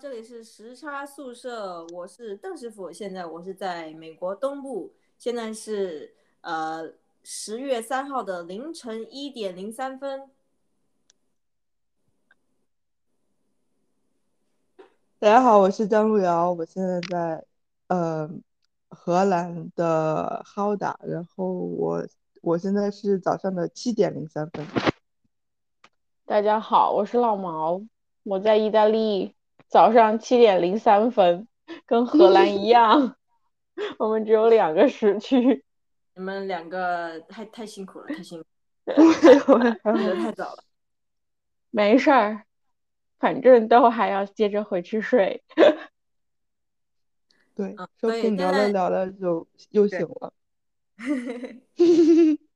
这里是时差宿舍，我是邓师傅。现在我是在美国东部，现在是呃十月三号的凌晨一点零三分。大家好，我是张路遥，我现在在呃荷兰的哈达，然后我我现在是早上的七点零三分。大家好，我是老毛，我在意大利，早上七点零三分，跟荷兰一样，我们只有两个时区。你们两个太太辛苦了，太辛苦，我起得太早了。没事儿，反正都还要接着回去睡。对，嗯说不定聊着聊着就又醒了。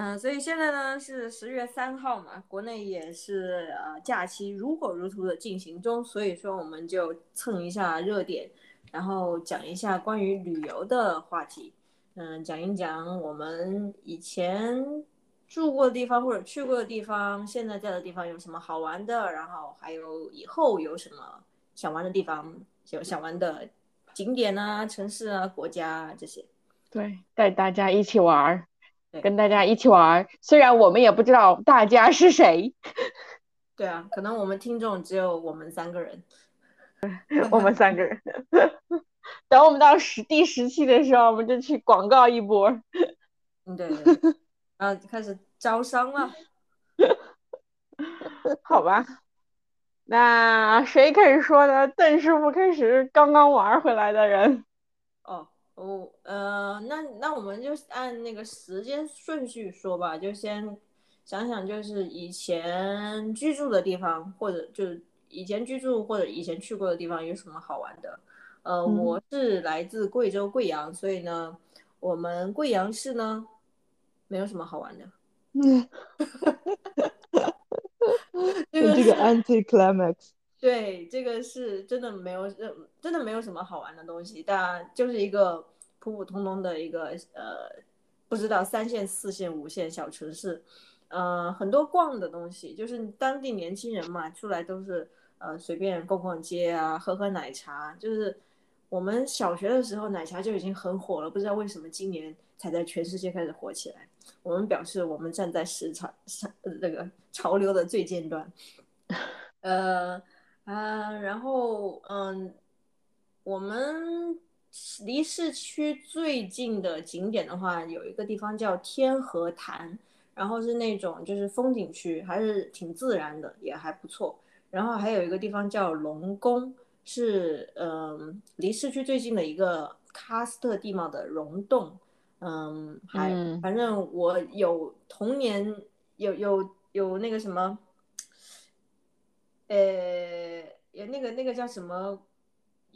嗯，所以现在呢是十月三号嘛，国内也是呃假期如火如荼的进行中，所以说我们就蹭一下热点，然后讲一下关于旅游的话题，嗯，讲一讲我们以前住过的地方或者去过的地方，现在在的地方有什么好玩的，然后还有以后有什么想玩的地方，有想玩的景点啊、城市啊、国家这些。对，带大家一起玩儿，跟大家一起玩儿。虽然我们也不知道大家是谁，对啊，可能我们听众只有我们三个人。我们三个人。等我们到十第十期的时候，我们就去广告一波。嗯，对对对，然后开始招商了。好吧，那谁开始说呢？邓师傅开始，刚刚玩回来的人。哦，哦，呃，那那我们就按那个时间顺序说吧，就先想想就是以前居住的地方，或者就是以前居住或者以前去过的地方有什么好玩的。呃，嗯我是来自贵州贵阳，所以呢，我们贵阳市呢没有什么好玩的。嗯，这个这个是 anti climax，对，这个是真的没有，呃真的没有什么好玩的东西，但就是一个普普通通的一个呃，不知道三线、四线、五线小城市，呃，很多逛的东西，就是当地年轻人嘛，出来都是呃随便逛逛街啊，喝喝奶茶，就是我们小学的时候奶茶就已经很火了，不知道为什么今年才在全世界开始火起来。我们表示我们站在时潮上，这个潮流的最尖端，呃啊，然后嗯，我们离市区最近的景点的话，有一个地方叫天河潭，然后是那种就是风景区，还是挺自然的，也还不错。然后还有一个地方叫龙宫，是嗯离市区最近的一个喀斯特地貌的溶洞。嗯，还、嗯反正我有童年有有有那个什么，呃，有那个那个叫什么，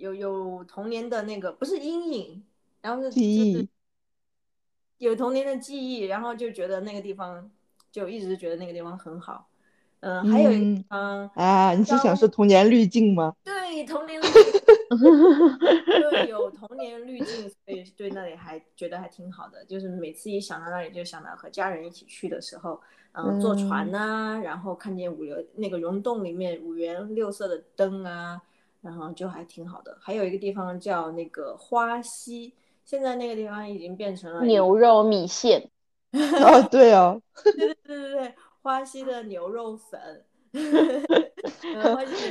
有有童年的那个不是阴影，然后是记忆有童年的记忆，然后就觉得那个地方就一直觉得那个地方很好。嗯，还有一嗯方，啊，你是想高说童年滤镜吗？对童年的记忆对，有童年滤镜，所以对那里还觉得还挺好的。就是每次一想到那里，就想到和家人一起去的时候，嗯，坐船呐、然后看见五颜那个溶洞里面五颜六色的灯啊，然后就还挺好的。还有一个地方叫那个花溪，现在那个地方已经变成了牛肉米线，哦，对哦，对对对对对，花溪的牛肉粉，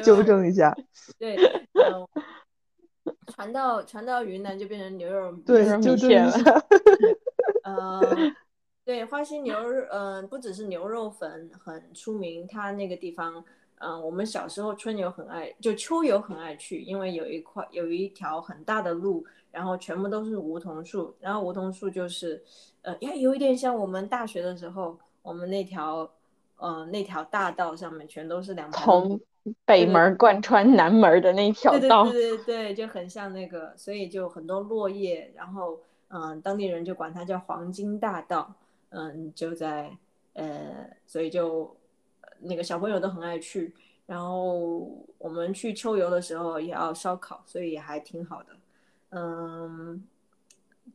纠正一下，对，嗯，传到传到云南就变成牛肉米线了一下，呃，对，花溪牛肉，嗯、不只是牛肉粉很出名，它那个地方，嗯、我们小时候春游很爱，就秋游很爱去，因为有一块有一条很大的路，然后全部都是梧桐树，然后梧桐树就是，呃，呀，有一点像我们大学的时候，我们那条，呃，那条大道上面全都是两从北门儿贯穿南门儿的那条对道。对对对对，就很像那个，所以就很多落叶，然后嗯，当地人就管它叫黄金大道，嗯，就在呃，所以就呃那个小朋友都很爱去，然后我们去秋游的时候也要烧烤，所以也还挺好的，嗯。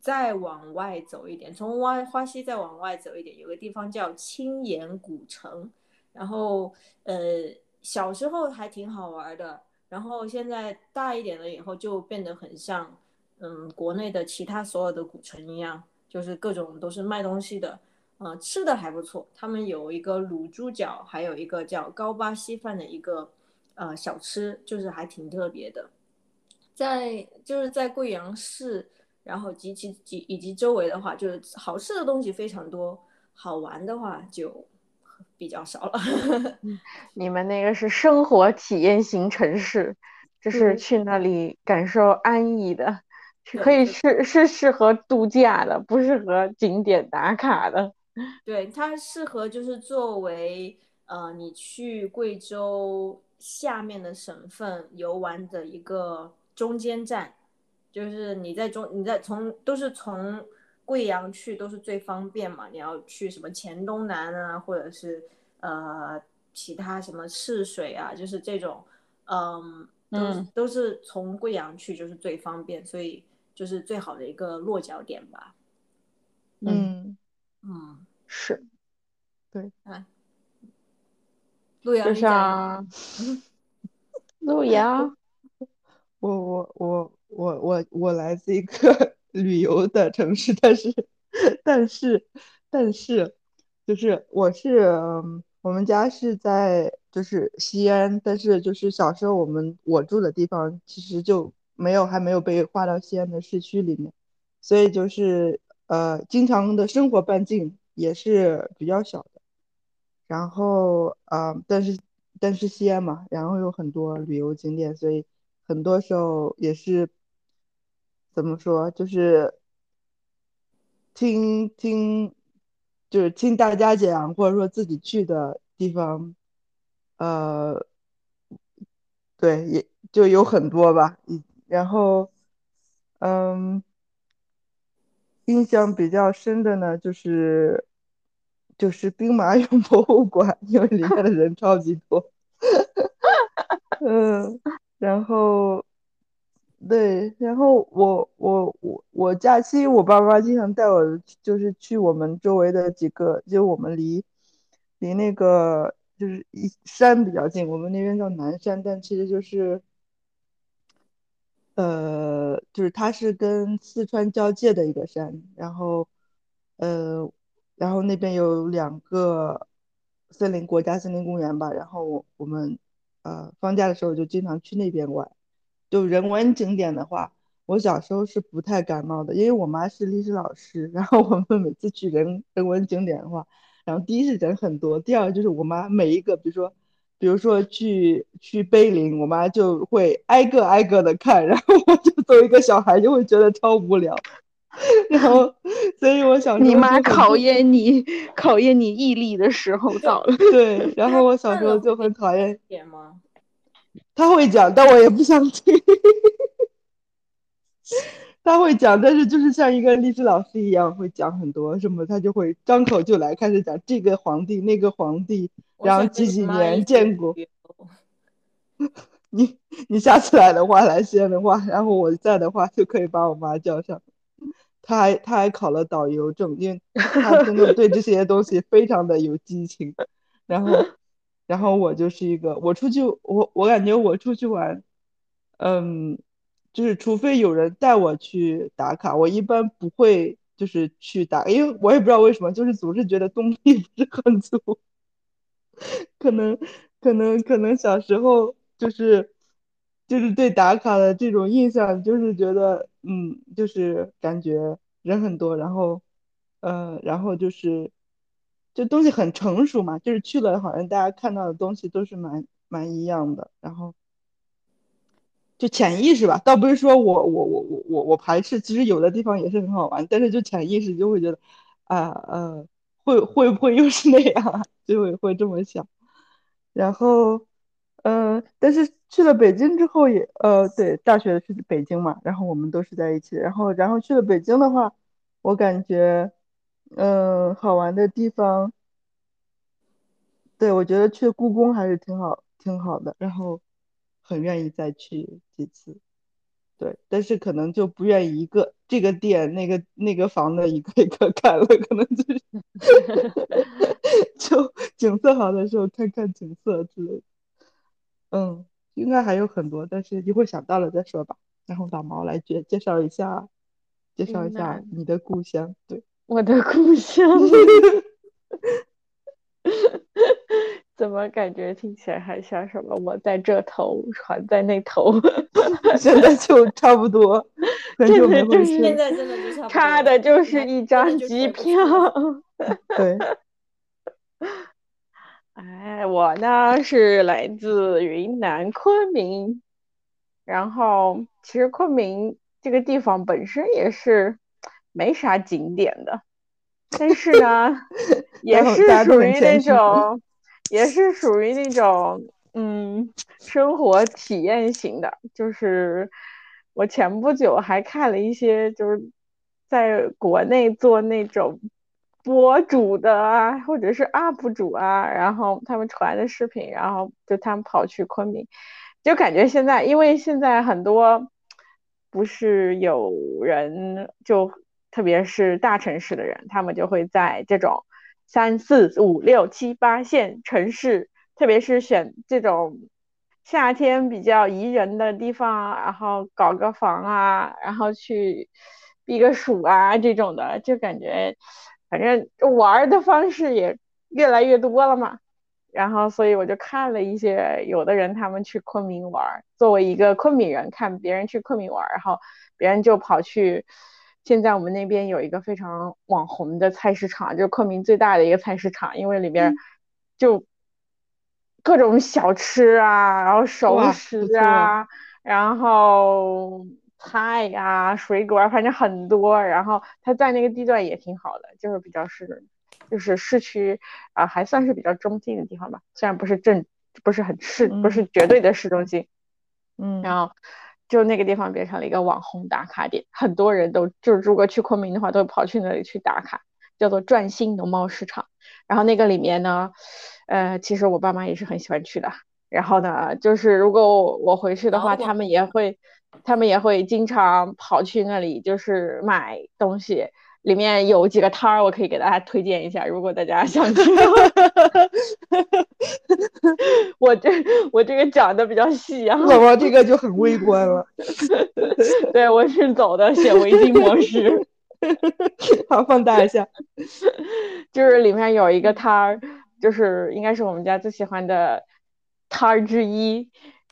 再往外走一点，从花花溪再往外走一点，有个地方叫青岩古城，然后呃小时候还挺好玩的，然后现在大一点了以后就变得很像，嗯，国内的其他所有的古城一样，就是各种都是卖东西的，呃，吃的还不错。他们有一个卤猪脚，还有一个叫高巴稀饭的一个呃小吃，就是还挺特别的。在就是在贵阳市，然后及其及以及周围的话，就是好吃的东西非常多，好玩的话就比较少了。你们那个是生活体验型城市，就是去那里感受安逸的，可以是是适合度假的，不适合景点打卡的。对，它适合就是作为呃你去贵州下面的省份游玩的一个。中间站，就是你在中，你在从都是从贵阳去都是最方便嘛。你要去什么黔东南啊，或者是呃其他什么赤水啊，就是这种，嗯，都都是从贵阳去就是最方便，所以就是最好的一个落脚点吧。嗯嗯，是，对，啊，陆阳，就像陆阳。我我我我我我来自一个 旅游的城市，但是但是但是就是我是我们家是在就是西安，但是就是小时候我们我住的地方其实就没有还没有被划到西安的市区里面，所以就是呃经常的生活半径也是比较小的，然后啊但是但是西安嘛，然后有很多旅游景点，所以。很多时候也是怎么说，就是听听，就是听大家讲，或者说自己去的地方，呃，对，也就有很多吧。然后，嗯，印象比较深的呢，就是就是兵马俑博物馆，因为里面的人超级多。嗯。然后，对，然后我我我我假期，我爸妈经常带我，就是去我们周围的几个，就我们离离那个就是一山比较近，我们那边叫南山，但其实就是，呃，就是它是跟四川交界的一个山，然后，呃，然后那边有两个森林国家森林公园吧，然后我我们。呃，放假的时候就经常去那边玩。就人文景点的话，我小时候是不太感冒的，因为我妈是历史老师。然后我们每次去人人文景点的话，然后第一是人很多，第二就是我妈每一个，比如说，比如说去去碑林，我妈就会挨个挨个的看，然后我就作为一个小孩就会觉得超无聊。然后，所以我小时候你妈考验你考验你毅力的时候到了。对，然后我小时候就很讨厌。他会讲，但我也不想听。他会讲，但是就是像一个历史老师一样，会讲很多什么，他就会张口就来，开始讲这个皇帝那个皇帝，然后几几年建国。你你下次来的话，来西安的话，然后我在的话，就可以把我妈叫上。他还他还考了导游证，因为他真的对这些东西非常的有激情。然后，然后我就是一个，我出去，我我感觉我出去玩，嗯，就是除非有人带我去打卡，我一般不会就是去打，因为我也不知道为什么，就是总是觉得动力 不是很足。可能可能可能小时候就是。就是对打卡的这种印象，就是觉得，嗯，就是感觉人很多，然后，呃，然后就是，这东西很成熟嘛，就是去了，好像大家看到的东西都是蛮蛮一样的，然后，就潜意识吧，倒不是说我我我我我我排斥，其实有的地方也是很好玩，但是就潜意识就会觉得，啊呃，会会不会又是那样，就会会这么想，然后。嗯，但是去了北京之后也，呃，对，大学是北京嘛，然后我们都是在一起，然后，然后去了北京的话，我感觉，嗯，好玩的地方，对，我觉得去故宫还是挺好，挺好的，然后很愿意再去几次，对，但是可能就不愿意一个这个店那个那个房的一个一个看了，可能就是，就景色好的时候看看景色之类的。嗯，应该还有很多，但是一会儿想到了再说吧。然后把毛来介介绍一下，介绍一下你的故乡。对，我的故乡。怎么感觉听起来还像什么？我在这头，船在那头。现在就差不多，就是现在真的就差不多，差的就是一张机票。对。哎，我呢是来自云南昆明，然后其实昆明这个地方本身也是没啥景点的，但是呢，也是属于那种，也是属于那种，嗯，生活体验型的。就是我前不久还看了一些，就是在国内做那种。博主的啊，或者是 UP 主啊，然后他们传的视频，然后就他们跑去昆明，就感觉现在，因为现在很多不是有人，就特别是大城市的人，他们就会在这种三四五六七八线城市，特别是选这种夏天比较宜人的地方，然后搞个房啊，然后去避个暑啊这种的，就感觉。反正玩的方式也越来越多了嘛，然后所以我就看了一些有的人他们去昆明玩，作为一个昆明人看别人去昆明玩，然后别人就跑去，现在我们那边有一个非常网红的菜市场，就是昆明最大的一个菜市场，因为里边就各种小吃啊，然后熟食啊，然后。菜呀，水果反正很多，然后它在那个地段也挺好的，就是比较是，就是市区啊，还算是比较中心的地方吧，虽然不是正，不是很市，不是绝对的市中心，嗯，然后就那个地方变成了一个网红打卡点，很多人都就是如果去昆明的话，都跑去那里去打卡，叫做转兴农贸市场，然后那个里面呢，呃，其实我爸妈也是很喜欢去的，然后呢，就是如果我回去的话，他们也会。他们也会经常跑去那里，就是买东西。里面有几个摊儿，我可以给大家推荐一下，如果大家想去。我这我这个讲的比较细啊，宝宝这个就很微观了。对，我是走的显微镜模式。好，放大一下。就是里面有一个摊儿，就是应该是我们家最喜欢的摊儿之一。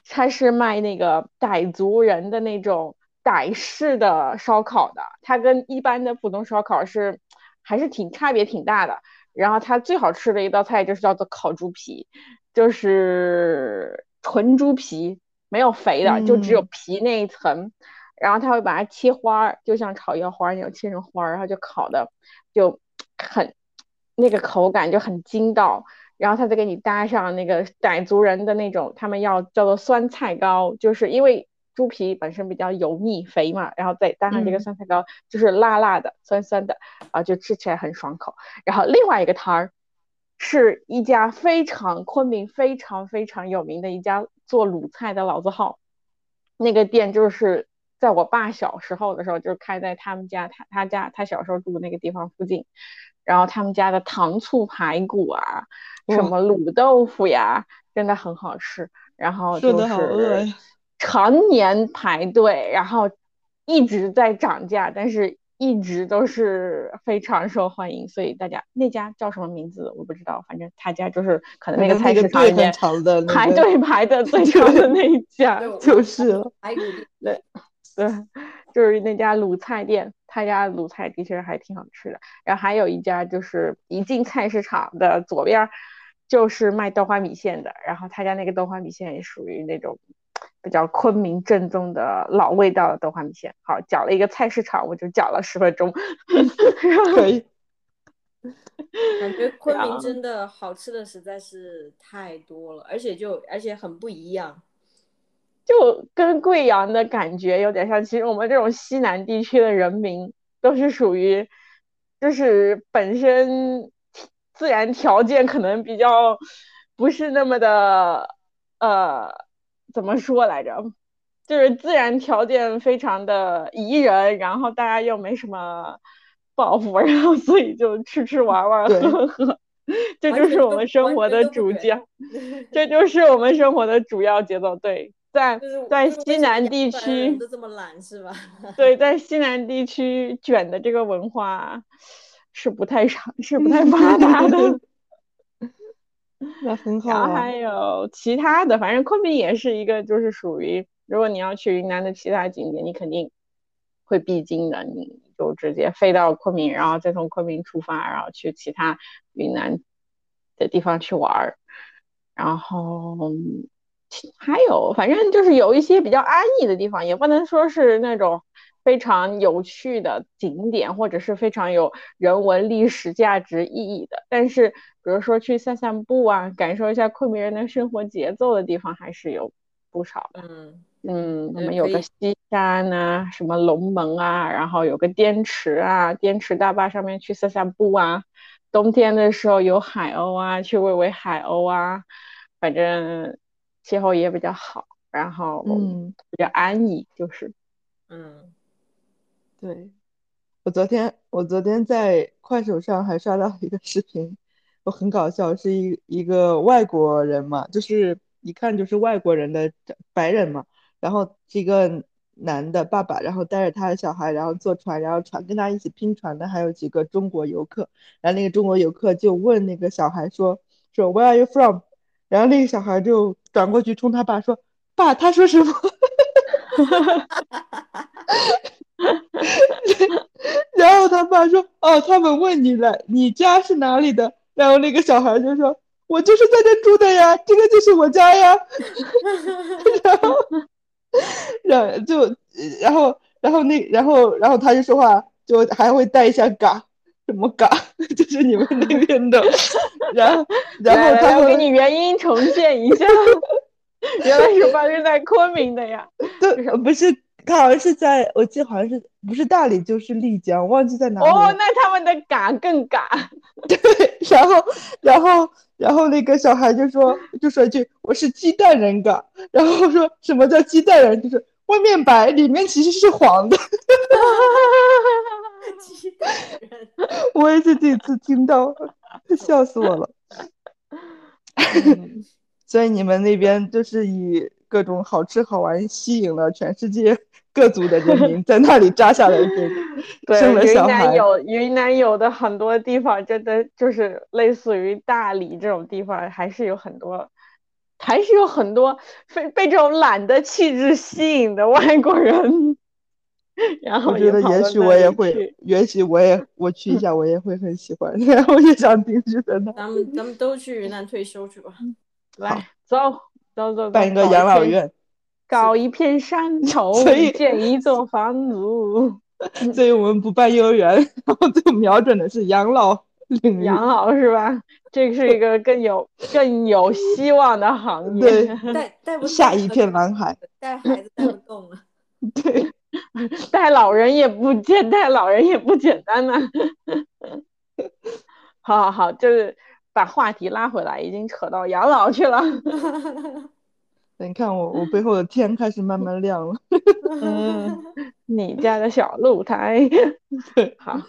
他是卖那个傣族人的那种傣式的烧烤的，它跟一般的普通烧烤是还是挺差别挺大的。然后它最好吃的一道菜就是叫做烤猪皮，就是纯猪皮，没有肥的，就只有皮那一层。然后他会把它切花儿，就像炒腰花那种切成花儿，然后就烤的就很那个口感就很筋道。然后他再给你搭上那个傣族人的那种，他们要叫做酸菜糕，就是因为猪皮本身比较油腻肥嘛，然后再搭上这个酸菜糕，就是辣辣的、酸酸的，啊，就吃起来很爽口。然后另外一个摊儿，是一家非常昆明非常非常有名的一家做鲁菜的老字号，那个店就是在我爸小时候的时候就开在他们家，他他家他小时候住那个地方附近，然后他们家的糖醋排骨啊。什么卤豆腐呀，真的很好吃。然后就是常年排队，然后一直在涨价，但是一直都是非常受欢迎。所以大家那家叫什么名字我不知道，反正他家就是可能那个菜市场里面排队排的最 长的那一家就是了。对对，就是那家卤菜店，他家卤菜的确还挺好吃的。然后还有一家就是一进菜市场的左边。就是卖豆花米线的，然后他家那个豆花米线也属于那种比较昆明正宗的老味道的豆花米线。好，搅了一个菜市场，我就搅了十分钟，可以。感觉昆明真的好吃的实在是太多了，而且就而且很不一样，就跟贵阳的感觉有点像。其实我们这种西南地区的人民都是属于，就是本身。自然条件可能比较不是那么的，呃，怎么说来着？就是自然条件非常的宜人，然后大家又没什么抱负，然后所以就吃吃玩玩喝喝。这就是我们生活的主角，这就是我们生活的主要节奏。对，在在西南地区，都这么懒是吧？对，在西南地区卷的这个文化是不太常，是不太发达的。那很好啊然后还。有其他的，反正昆明也是一个，就是属于如果你要去云南的其他景点，你肯定会必经的，你就直接飞到昆明，然后再从昆明出发，然后去其他云南的地方去玩儿。然后还有，反正就是有一些比较安逸的地方，也不能说是那种非常有趣的景点，或者是非常有人文历史价值意义的。但是，比如说去散散步啊，感受一下昆明人的生活节奏的地方，还是有不少的。嗯，嗯，我们有个西山呐、什么龙门啊，然后有个滇池啊，滇池大坝上面去散散步啊。冬天的时候有海鸥啊，去喂喂海鸥啊，反正气候也比较好，然后嗯，比较安逸，就是嗯，对，我昨天我昨天在快手上还刷到一个视频，我很搞笑，是一一个外国人嘛，就是一看就是外国人的白人嘛，然后是一个男的爸爸，然后带着他的小孩，然后坐船，然后船跟他一起拼船的还有几个中国游客，然后那个中国游客就问那个小孩说说 Where are you from？然后那个小孩就转过去冲他爸说，爸，他说什么？哈哈哈哈哈 然后他爸说：“哦，他们问你了，你家是哪里的？”然后那个小孩就说：“我就是在这住的呀，这个就是我家呀。”然后，然后就，然后，然后那，然后，然后他就说话就还会带一下嘎，什么嘎，就是你们那边的。然后，然后他会我给你原音重现一下，原来是发生在昆明的呀。对，呃不是，他好像是在，我记得好像是不是大理就是丽江，忘记在哪里哦，。那他们的嘎更嘎。对然后，然后，然后那个小孩就说，就说一句：“我是鸡蛋人嘎。”然后说什么叫鸡蛋人？就是外面白，里面其实是黄的。鸡蛋人，我也是第一次听到，笑死我了。嗯所以你们那边就是以各种好吃好玩吸引了全世界各族的人民，在那里扎下来根，对，生了云小孩。南有云南有的很多地方，真的就是类似于大理这种地方，还是有很多，还是有很多被被这种懒的气质吸引的外国人。然后我觉得也许我也会，也许我也 我去一下，我也会很喜欢，然后也想定居在那，咱们咱们都去云南退休去吧。来走走走走，办一个，养老院。搞一片山头所以，建一座房屋。所以我们不办幼儿园，然后就瞄准的是养老领域。养老是吧？这是一个更有 更有希望的行业。对带带不下一片蓝海。带孩子带不动了。对，带老人也不简，带老人也不简单呐、好好好，就是把话题拉回来，已经扯到养老去了。你看我，我背 后的天开始慢慢亮了。嗯，你家的小露台。对，好，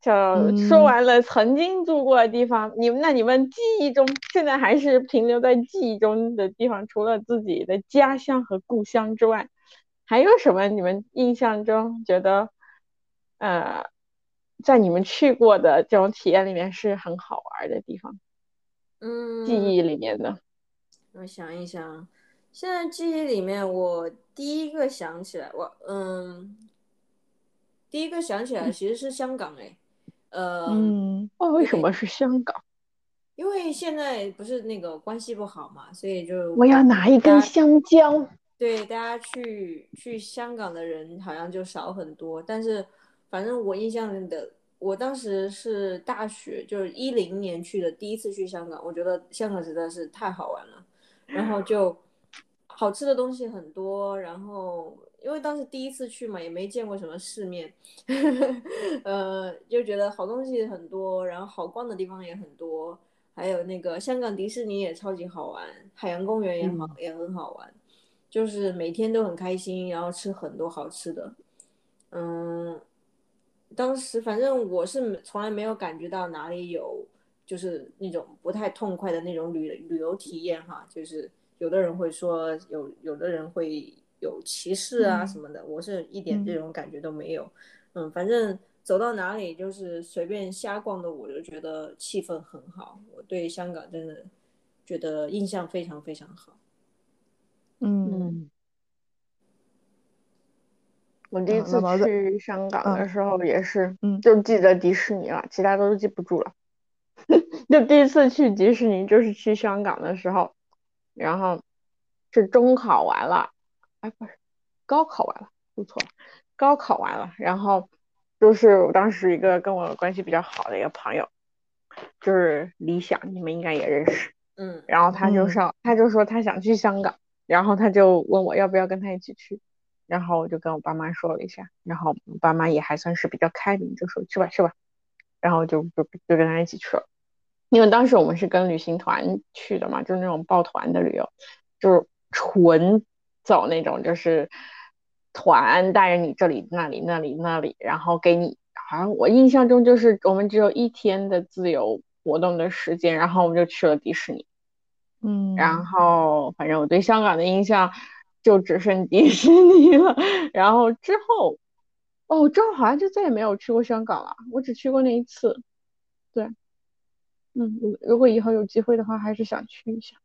就嗯说完了曾经住过的地方，你们那你们记忆中现在还是停留在记忆中的地方，除了自己的家乡和故乡之外，还有什么你们印象中觉得，呃，在你们去过的这种体验里面是很好玩的地方，嗯，记忆里面的？我想一想，现在记忆里面，我第一个想起来，我嗯，第一个想起来其实是香港哎，呃，嗯哦，为什么是香港？因为现在不是那个关系不好嘛，所以就我要拿一根香蕉。对大家去去香港的人好像就少很多，但是反正我印象里的，我当时是大学，就是一零年去的，第一次去香港，我觉得香港实在是太好玩了，然后就好吃的东西很多，然后因为当时第一次去嘛，也没见过什么世面，呃，就觉得好东西很多，然后好逛的地方也很多，还有那个香港迪士尼也超级好玩，海洋公园也好、也很好玩，就是每天都很开心，然后吃很多好吃的，嗯，当时反正我是从来没有感觉到哪里有就是那种不太痛快的那种旅旅游体验哈，就是有的人会说有有的人会有歧视啊什么的，我是一点这种感觉都没有。嗯，反正走到哪里就是随便瞎逛的，我就觉得气氛很好。我对香港真的觉得印象非常非常好。嗯，我第一次去香港的时候也是，嗯，就记得迪士尼了，其他都记不住了。就第一次去迪士尼就是去香港的时候，然后是中考完了，哎，不是高考完了，说错了。高考完了，然后就是我当时一个跟我关系比较好的一个朋友，就是李想，你们应该也认识，嗯，然后他就上，他就说他想去香港，然后他就问我要不要跟他一起去，然后我就跟我爸妈说了一下，然后我爸妈也还算是比较开明，就说去吧去吧，然后就就就跟他一起去了，因为当时我们是跟旅行团去的嘛，就是那种抱团的旅游，就是纯走那种就是。团带着你这里那里那里那里，然后给你，好像我印象中就是我们只有一天的自由活动的时间，然后我们就去了迪士尼，嗯，然后反正我对香港的印象就只剩迪士尼了，然后之后，哦，之后好像就再也没有去过香港了，我只去过那一次，对，嗯，如如果以后有机会的话，还是想去一下，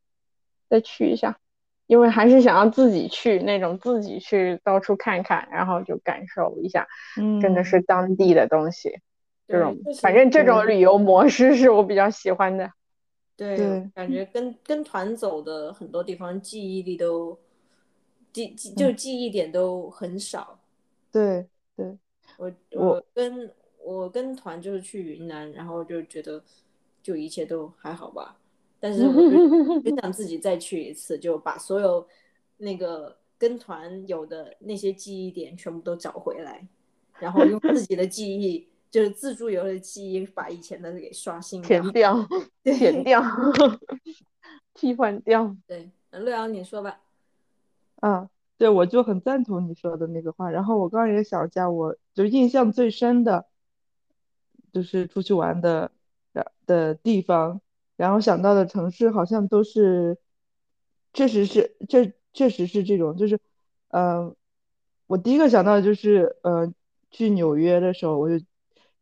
再去一下。因为还是想要自己去那种自己去到处看看，然后就感受一下，嗯，真的是当地的东西，这种反正这种旅游模式是我比较喜欢的。对，感觉跟跟团走的很多地方记忆力都记记就记忆点都很少。对对，我我跟我跟团就是去云南，然后就觉得就一切都还好吧。但是我就想自己再去一次，就把所有那个跟团有的那些记忆点全部都找回来，然后用自己的记忆，就是自助游的记忆，把以前的给刷新填掉，填掉，替换掉。对，洛阳你说吧。啊，对，我就很赞同你说的那个话。然后我刚刚也想一下，我就印象最深的，就是出去玩的的的地方。然后想到的城市好像都是，确实是，这确实是这种，就是，嗯，我第一个想到的就是，呃，去纽约的时候，我就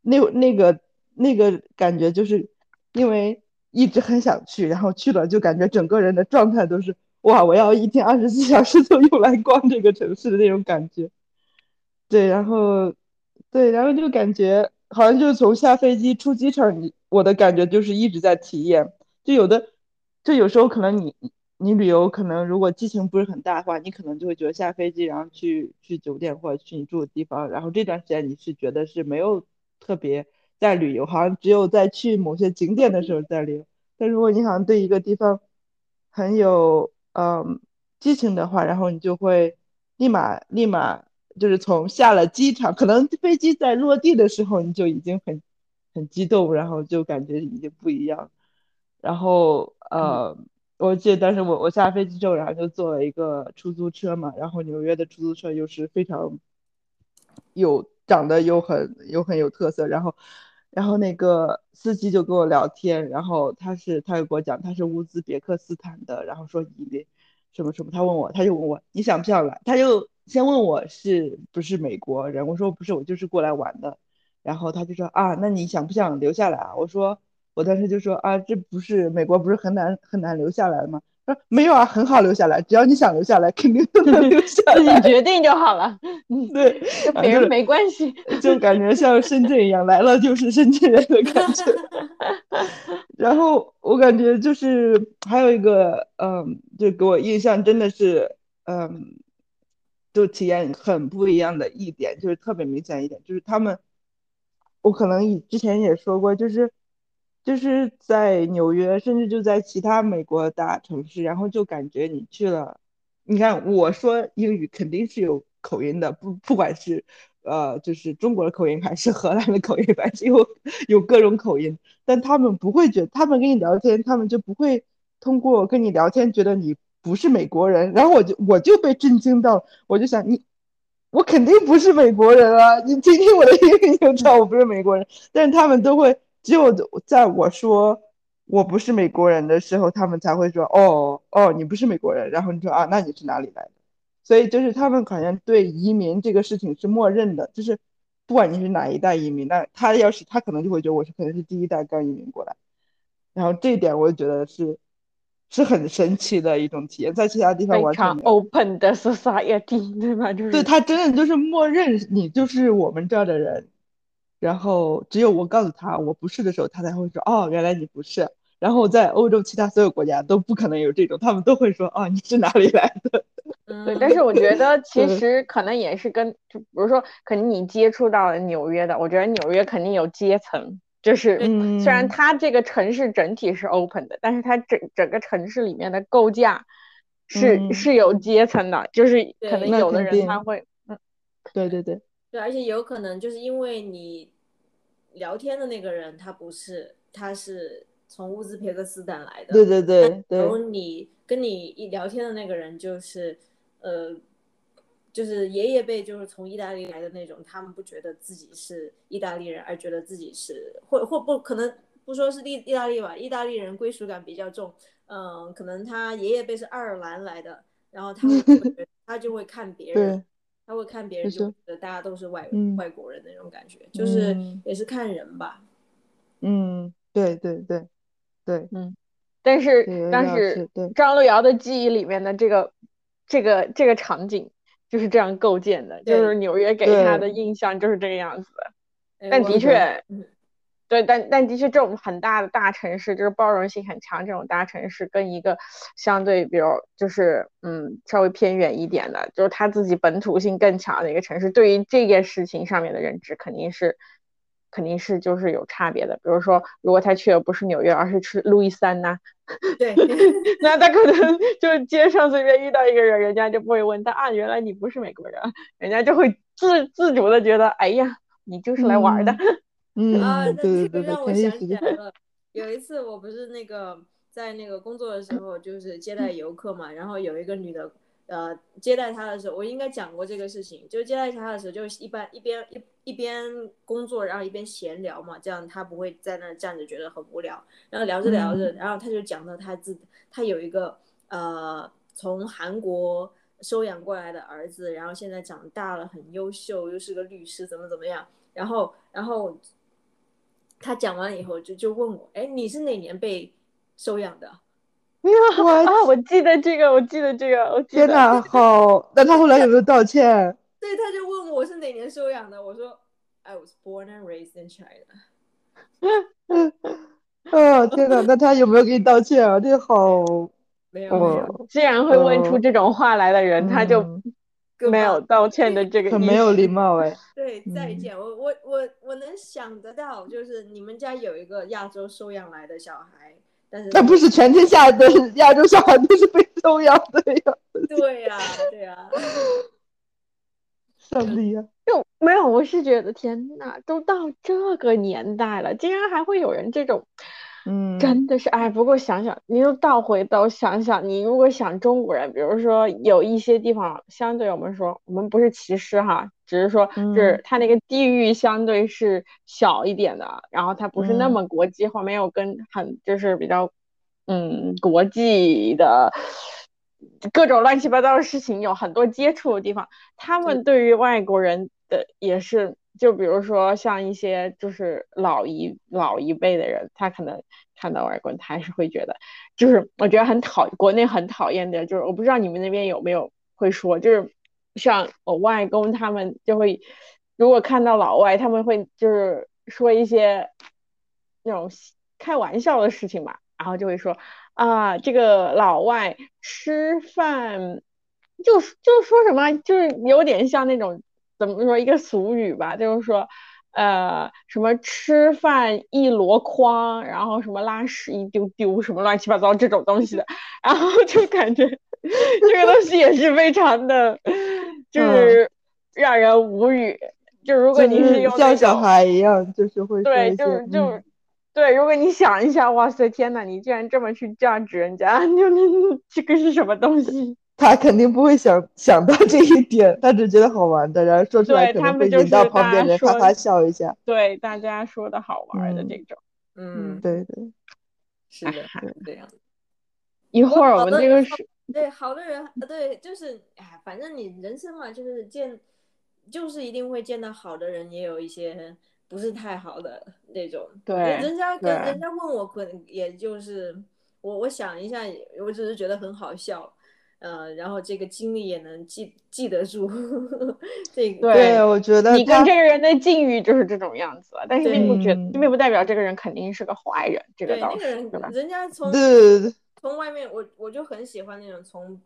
那那个那个感觉，就是因为一直很想去，然后去了就感觉整个人的状态都是，哇，我要一天二十四小时都用来逛这个城市的那种感觉。对，然后，对，然后就感觉。好像就是从下飞机出机场，你我的感觉就是一直在体验。就有的，就有时候可能你你旅游，可能如果激情不是很大的话，你可能就会觉得下飞机，然后去去酒店或者去你住的地方，然后这段时间你是觉得是没有特别在旅游，好像只有在去某些景点的时候在旅游。但如果你好像对一个地方很有嗯激情的话，然后你就会立马立马。就是从下了机场，可能飞机在落地的时候，你就已经很很激动，然后就感觉已经不一样。然后呃，我记得当时我我下飞机之后，然后就坐了一个出租车嘛，然后纽约的出租车又是非常有长得又很又很有特色，然后然后那个司机就跟我聊天，然后他是他又给我讲他是乌兹别克斯坦的，然后说你什么什么，他问我他就问我你想不想来，他就。先问我是不是美国人，我说不是，我就是过来玩的。然后他就说啊，那你想不想留下来啊？我说我当时就说啊，这不是美国不是很难很难留下来吗？没有啊，很好留下来，只要你想留下来，肯定都能留下 来，自己决定就好了。嗯，对，跟别人没关系，就感觉像深圳一样，来了就是深圳人的感觉。然后我感觉就是还有一个，嗯，就给我印象真的是，嗯。就体验很不一样的一点，就是特别明显一点，就是他们，我可能以之前也说过，就是就是在纽约，甚至就在其他美国大城市，然后就感觉你去了，你看我说英语肯定是有口音的，不不管是呃就是中国的口音还是荷兰的口音，反正有有各种口音，但他们不会觉得，他们跟你聊天，他们就不会通过跟你聊天觉得你。不是美国人，然后我就我就被震惊到，我就想你，我肯定不是美国人啊！你听听我的英语就知道我不是美国人。但是他们都会，只有在我说我不是美国人的时候，他们才会说哦哦，你不是美国人，然后你说啊，那你是哪里来的？所以就是他们好像对移民这个事情是默认的，就是不管你是哪一代移民，那他要是他可能就会觉得我是可能是第一代刚移民过来，然后这一点我就觉得是是很神奇的一种体验，在其他地方非常完全。open 的 society，对吧？就是对他真的就是默认你就是我们这儿的人，然后只有我告诉他我不是的时候，他才会说哦，原来你不是。然后在欧洲其他所有国家都不可能有这种，他们都会说哦，你是哪里来的？对，嗯但是我觉得 其实可能也是跟，就比如说，可能你接触到了纽约的，我觉得纽约肯定有阶层，就是嗯，虽然它这个城市整体是 open 的，但是它整整个城市里面的构架是、嗯。是有阶层的，就是可能有的人他会，嗯。对对对，对，而且有可能就是因为你聊天的那个人他不是，他是从乌兹别克斯坦来的，对对对然后，你跟你一聊天的那个人就是呃，就是爷爷辈就是从意大利来的那种，他们不觉得自己是意大利人，而觉得自己是或或不可能不说是意意大利吧，意大利人归属感比较重，嗯、可能他爷爷辈是爱尔兰来的，然后他他就会看别人对，他会看别人就觉得大家都是外、嗯。外国人那种感觉，就是嗯。也是看人吧。嗯，对对对对，嗯但是但是是对。张璐瑶的记忆里面的这个这个这个场景就是这样构建的，就是纽约给他的印象就是这个样子的。但的确嗯，对，但但的确，这种很大的大城市，就是包容性很强，这种大城市跟一个相对，比如就是嗯稍微偏远一点的，就是他自己本土性更强的一个城市，对于这件事情上面的认知肯定是肯定是就是有差别的。比如说，如果他去的不是纽约，而是去路易斯安那，对，那他可能就是街上随便遇到一个人，人家就不会问他啊，原来你不是美国人，人家就会自自主的觉得，哎呀，你就是来玩的。嗯，啊，这个让我想。起来了，有一次我不是那个在那个工作的时候，就是接待游客嘛，然后有一个女的，呃，接待她的时候，我应该讲过这个事情，就接待她的时候，就一般一边一一边工作，然后一边闲聊嘛，这样她不会在那儿站着觉得很无聊，然后聊着聊着，然后她就讲到她自她有一个呃从韩国收养过来的儿子，然后现在长大了，很优秀，又是个律师，怎么怎么样，然后然后。他讲完以后就就问我，哎，你是哪年被收养的？啊，我记得这个，我记得这个，我。天呐，好！那他后来有没有道歉？对，他就问我是哪年收养的，我说 I was born and raised in China。哦，天呐，那他有没有给你道歉啊？这个好，没有没有，哦，既然会问出哦这种话来的人，他就没有道歉的这个很没有礼貌哎。对，再嗯见。我我我我能想得到，就是你们家有一个亚洲收养来的小孩，但是那不是全天下的 亚洲小孩都是被收养的呀？对呀、对呀、上帝呀！就没有，我是觉得天呐，都到这个年代了，竟然还会有人这种，嗯，真的是哎。不过想想，你又倒回头想想，你如果想中国人，比如说有一些地方相对我们说，我们不是歧视哈，只是说就是嗯它那个地域相对是小一点的，然后它不是那嗯么国际化，没有跟很就是比较嗯国际的。各种乱七八糟的事情有很多接触的地方，他们对于外国人的也是，就比如说像一些就是老一老一辈的人，他可能看到外国人，他还是会觉得，就是我觉得很讨国内很讨厌的，就是我不知道你们那边有没有会说，就是像我外公他们就会，如果看到老外，他们会就是说一些那种开玩笑的事情嘛，然后就会说啊，这个老外吃饭。就就说什么，就是有点像那种怎么说一个俗语吧，就是说，呃，什么吃饭一箩筐，然后什么拉屎一丢丢，什么乱七八糟这种东西的，然后就感觉这个东西也是非常的，就是让人无语。就如果你是用那像小孩一样，就是会对，就是就对，如果你想一下，哇塞，天呐，你居然这么去价值人家，就你这个是什么东西？他肯定不会想想到这一点，他只觉得好玩的，然后说出来可能他们就会引到旁边人哈哈笑一下。对大家说的好玩儿的嗯这种。嗯，对对，是的，这样。一会儿我们这个是，对，好的人，对，就是哎，反正你人生嘛，就是见，就是一定会见到好的人，也有一些不是太好的那种。对，人家跟人家问我，可能也就是我，我想一下，我只是觉得很好笑。呃，然后这个经历也能记记得住，这个对，我觉得你跟这个人的境遇就是这种样子，但是并不觉，并不代表这个人肯定是个坏人，这个倒是对吧？人家从从外面，我我就很喜欢那种从，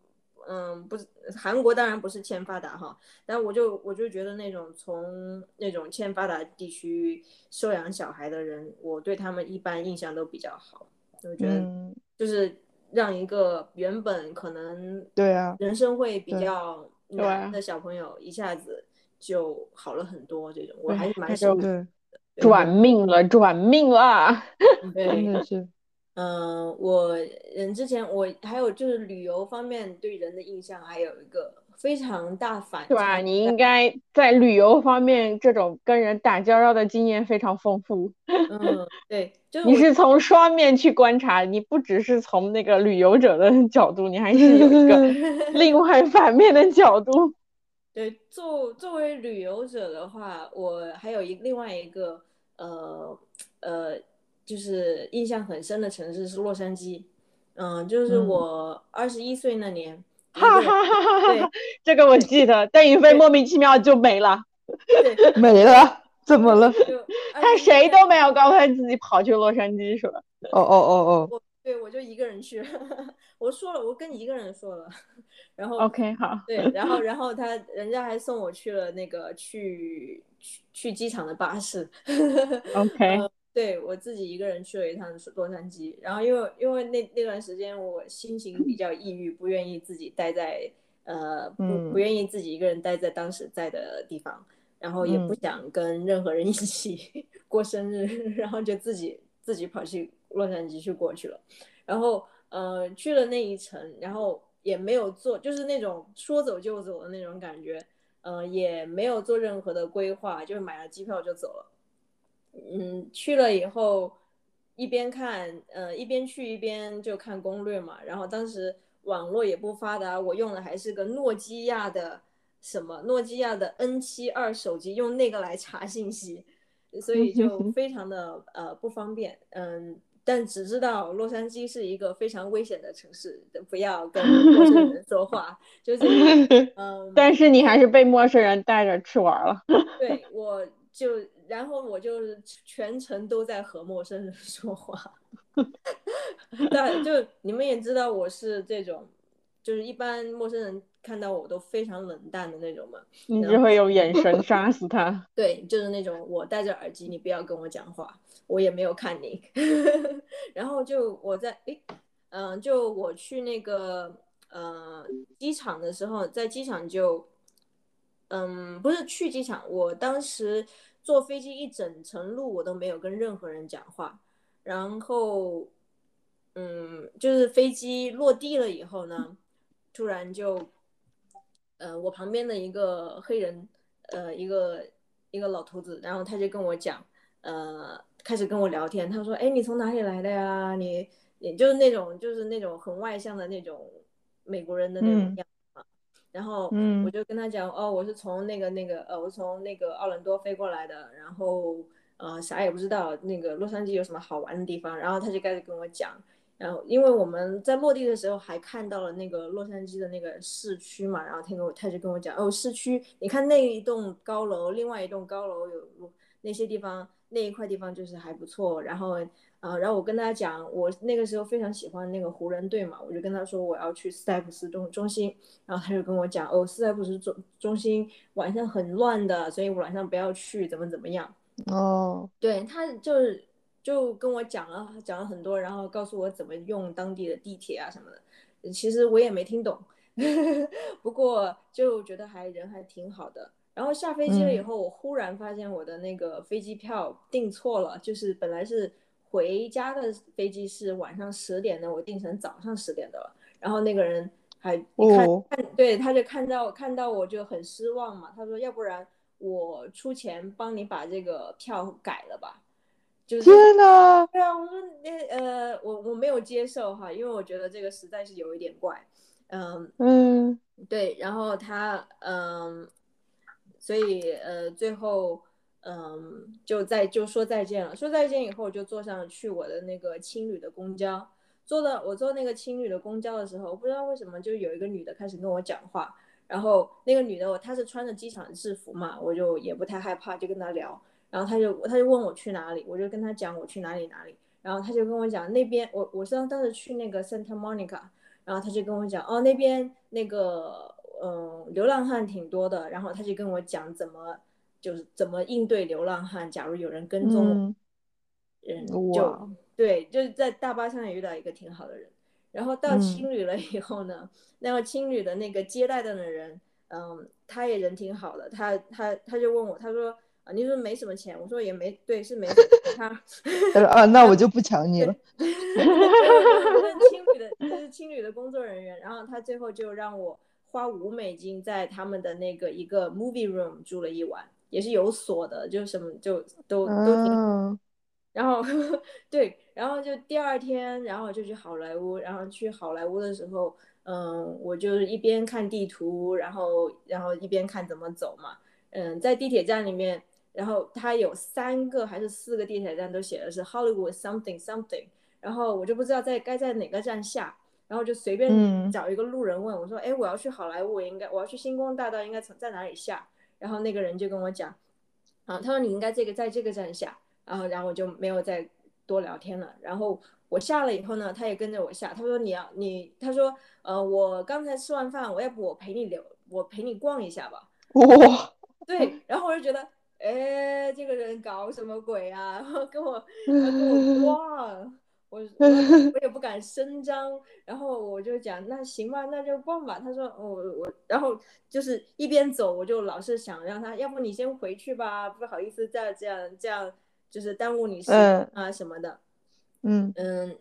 嗯，不是韩国当然不是欠发达哈，但我就我就觉得那种从那种欠发达地区收养小孩的人，我对他们一般印象都比较好，我觉得就是。让一个原本可能对啊人生会比较难的小朋友一下子就好了很多，这种我还是蛮喜欢的。转命了，转命了，真的是。嗯，我人之前我还有就是旅游方面对人的印象还有一个。非常大反对吧？你应该在旅游方面这种跟人打交道的经验非常丰富。嗯，对，就你是从双面去观察，你不只是从那个旅游者的 角度，你还是有一个 另外反面的角度。对，作作为旅游者的话，我还有一另外一个呃呃，就是印象很深的城市是洛杉矶。嗯，就是我二十一岁那年。哈哈哈哈哈！这个我记得，邓宇飞莫名其妙就没了，没了，怎么了？他谁都没有告诉他自己跑去洛杉矶是吧？哦哦哦哦，对，我就一个人去，我说了，我跟一个人说了，然后 OK 好，对，然后然后他人家还送我去了那个去去去机场的巴士，OK。对我自己一个人去了一趟洛杉矶，然后因为因为那那段时间我心情比较抑郁，不愿意自己待在呃不不愿意自己一个人待在当时在的地方，然后也不想跟任何人一起 过生日，然后就自己自己跑去洛杉矶去过去了，然后呃去了那一程，然后也没有做就是那种说走就走的那种感觉，呃也没有做任何的规划，就是买了机票就走了。嗯，去了以后，一边看，呃，一边去一边就看攻略嘛。然后当时网络也不发达，我用的还是个诺基亚的什么，诺基亚的 N 七二手机，用那个来查信息，所以就 非常的呃不方便。嗯，但只知道洛杉矶是一个非常危险的城市，不要跟陌生人说话，就是 嗯。但是你还是被陌生人带着去玩了。对，我就。然后我就全程都在和陌生人 说话，但，就你们也知道我是这种，就是一般陌生人看到我都非常冷淡的那种嘛，你就会用眼神杀死他。对，就是那种我戴着耳机，你不要跟我讲话，我也没有看你。然后就我在诶，嗯，就我去那个呃机场的时候，在机场就，嗯，不是去机场，我当时。坐飞机一整程路，我都没有跟任何人讲话。然后，嗯，就是飞机落地了以后呢，突然就，呃，我旁边的一个黑人，呃，一个一个老头子，然后他就跟我讲，呃，开始跟我聊天。他说：“哎，你从哪里来的呀？你，也就是那种，就是那种很外向的那种美国人的那种样。”然后我就跟他讲，哦，我是从那个那个呃，我从那个奥兰多飞过来的，然后呃啥也不知道，那个洛杉矶有什么好玩的地方，然后他就开始跟我讲，然后因为我们在落地的时候还看到了那个洛杉矶的那个市区嘛，然后他跟我他就跟我讲，哦，市区，你看那一栋高楼，另外一栋高楼有那些地方，那一块地方就是还不错，然后。啊，然后我跟他讲，我那个时候非常喜欢那个湖人队嘛，我就跟他说我要去斯台普斯中中心，然后他就跟我讲，哦，斯台普斯中中心晚上很乱的，所以晚上不要去，怎么怎么样。哦，对，他就是就跟我讲了讲了很多，然后告诉我怎么用当地的地铁啊什么的，其实我也没听懂，不过就觉得还人还挺好的。然后下飞机了以后，我忽然发现我的那个飞机票订错了，就是本来是。回家的飞机是晚上十点的，我订成早上十点的了。然后那个人还看看，对，他就看到看到我就很失望嘛。他说：“要不然我出钱帮你把这个票改了吧。”就是天呐，对啊，我说那呃，我我没有接受哈，因为我觉得这个实在是有一点怪，嗯嗯对，然后他嗯，所以呃最后嗯就再就说再见了，说再见以后我就坐上去我的那个青旅的公交，坐的我坐那个青旅的公交的时候，不知道为什么就有一个女的开始跟我讲话，然后那个女的她是穿着机场制服嘛，我就也不太害怕，就跟她聊。然后他就他就问我去哪里，我就跟他讲我去哪里哪里，然后他就跟我讲那边我我是当时去那个 Santa Monica，然后他就跟我讲哦那边那个嗯流浪汉挺多的，然后他就跟我讲怎么就是怎么应对流浪汉，假如有人跟踪我，嗯，嗯哇就对就是在大巴上也遇到一个挺好的人，然后到嗯青旅了以后呢，那个青旅的那个接待的人，嗯他也人挺好的，他他他就问我他说。啊，你说没什么钱，我说也没对，是没什么钱。他 他说啊，那我就不抢你了。就是青旅的，就是青旅的工作人员，然后他最后就让我花五美金在他们的那个一个 movie room 住了一晚，也是有锁的，就什么就都都挺嗯，然后 对，然后就第二天，然后就去好莱坞，然后去好莱坞的时候，嗯，我就是一边看地图，然后然后一边看怎么走嘛，嗯，在地铁站里面，然后它有三个还是四个地铁站都写的是 Hollywood something something，然后我就不知道在该在哪个站下，然后就随便嗯。找一个路人问我说，哎，我要去好莱坞，我应该我要去星光大道，应该从在哪里下？然后那个人就跟我讲，啊，他说你应该这个在这个站下。然后然后我就没有再多聊天了。然后我下了以后呢，他也跟着我下。他说你要你，他说呃，我刚才吃完饭，我要不我陪你聊，我陪你逛一下吧。哇，对，然后我就觉得，哎，这个人搞什么鬼啊？然后跟我要跟我 逛。我 我我也不敢声张，然后我就讲那行吧，那就逛吧。他说我我，然后就是一边走，我就老是想让他，要不你先回去吧，不好意思再这样这样，就是耽误你时间啊什么的。嗯嗯，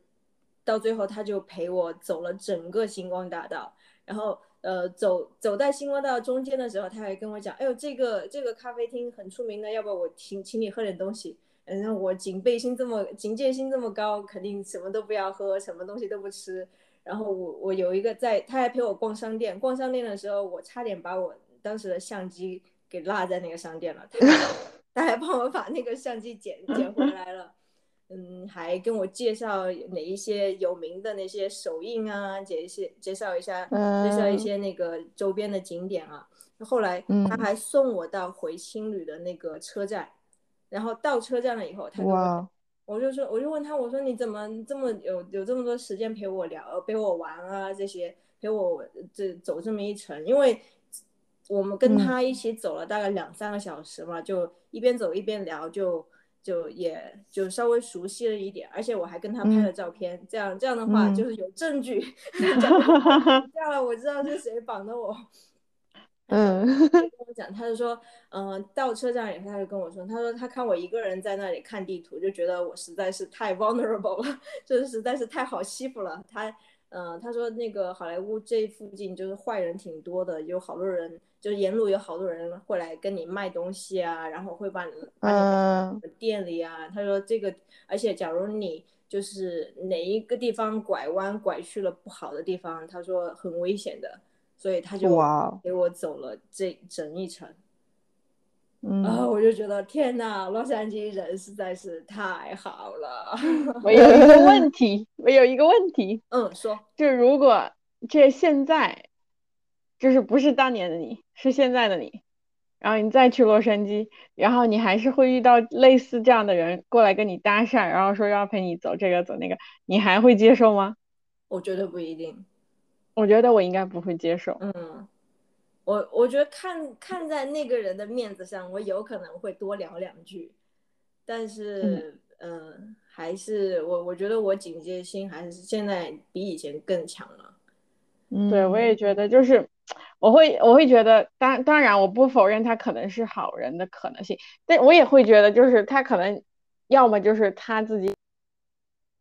到最后他就陪我走了整个星光大道，然后呃走走在星光大道中间的时候，他还跟我讲，哎呦这个这个咖啡厅很出名的，要不要我请请你喝点东西？嗯，我警备心这么警戒心这么高，肯定什么都不要喝，什么东西都不吃。然后我我有一个在，他还陪我逛商店，逛商店的时候，我差点把我当时的相机给落在那个商店了，他他还帮我把那个相机捡捡回来了。嗯，还跟我介绍哪一些有名的那些手印啊，介些介绍一下，介绍一些那个周边的景点啊。后来他还送我到回青旅的那个车站，然后到车站了以后，他就我哇，我就说，我就问他，我说你怎么这么有有这么多时间陪我聊，陪我玩啊这些，陪我这走这么一程，因为我们跟他一起走了大概两三个小时嘛，就一边走一边聊，就就也就稍微熟悉了一点，而且我还跟他拍了照片，这样这样的话就是有证据，这样我知道是谁绑的我。嗯跟我讲，他就说，嗯、到车站以后，他就跟我说，他说他看我一个人在那里看地图，就觉得我实在是太 vulnerable 了，就是实在是太好欺负了。他，嗯、他说那个好莱坞这附近就是坏人挺多的，有好多人，就是沿路有好多人会来跟你卖东西啊，然后会把你把你嗯店里啊。他说这个，而且假如你就是哪一个地方拐弯拐去了不好的地方，他说很危险的。所以他就哇，陪我走了这整一程，嗯，然后我就觉得天呐，洛杉矶人实在是太好了。我有一个问题，我有一个问题，嗯，说，就如果这现在，就是不是当年的你，是现在的你，然后你再去洛杉矶，然后你还是会遇到类似这样的人过来跟你搭讪，然后说要陪你走这个走那个，你还会接受吗？我觉得不一定。我觉得我应该不会接受。嗯，我我觉得看看在那个人的面子上，我有可能会多聊两句，但是，嗯、还是我我觉得我警戒心还是现在比以前更强了。嗯对，我也觉得，就是我会我会觉得，当当然我不否认他可能是好人的可能性，但我也会觉得，就是他可能要么就是他自己，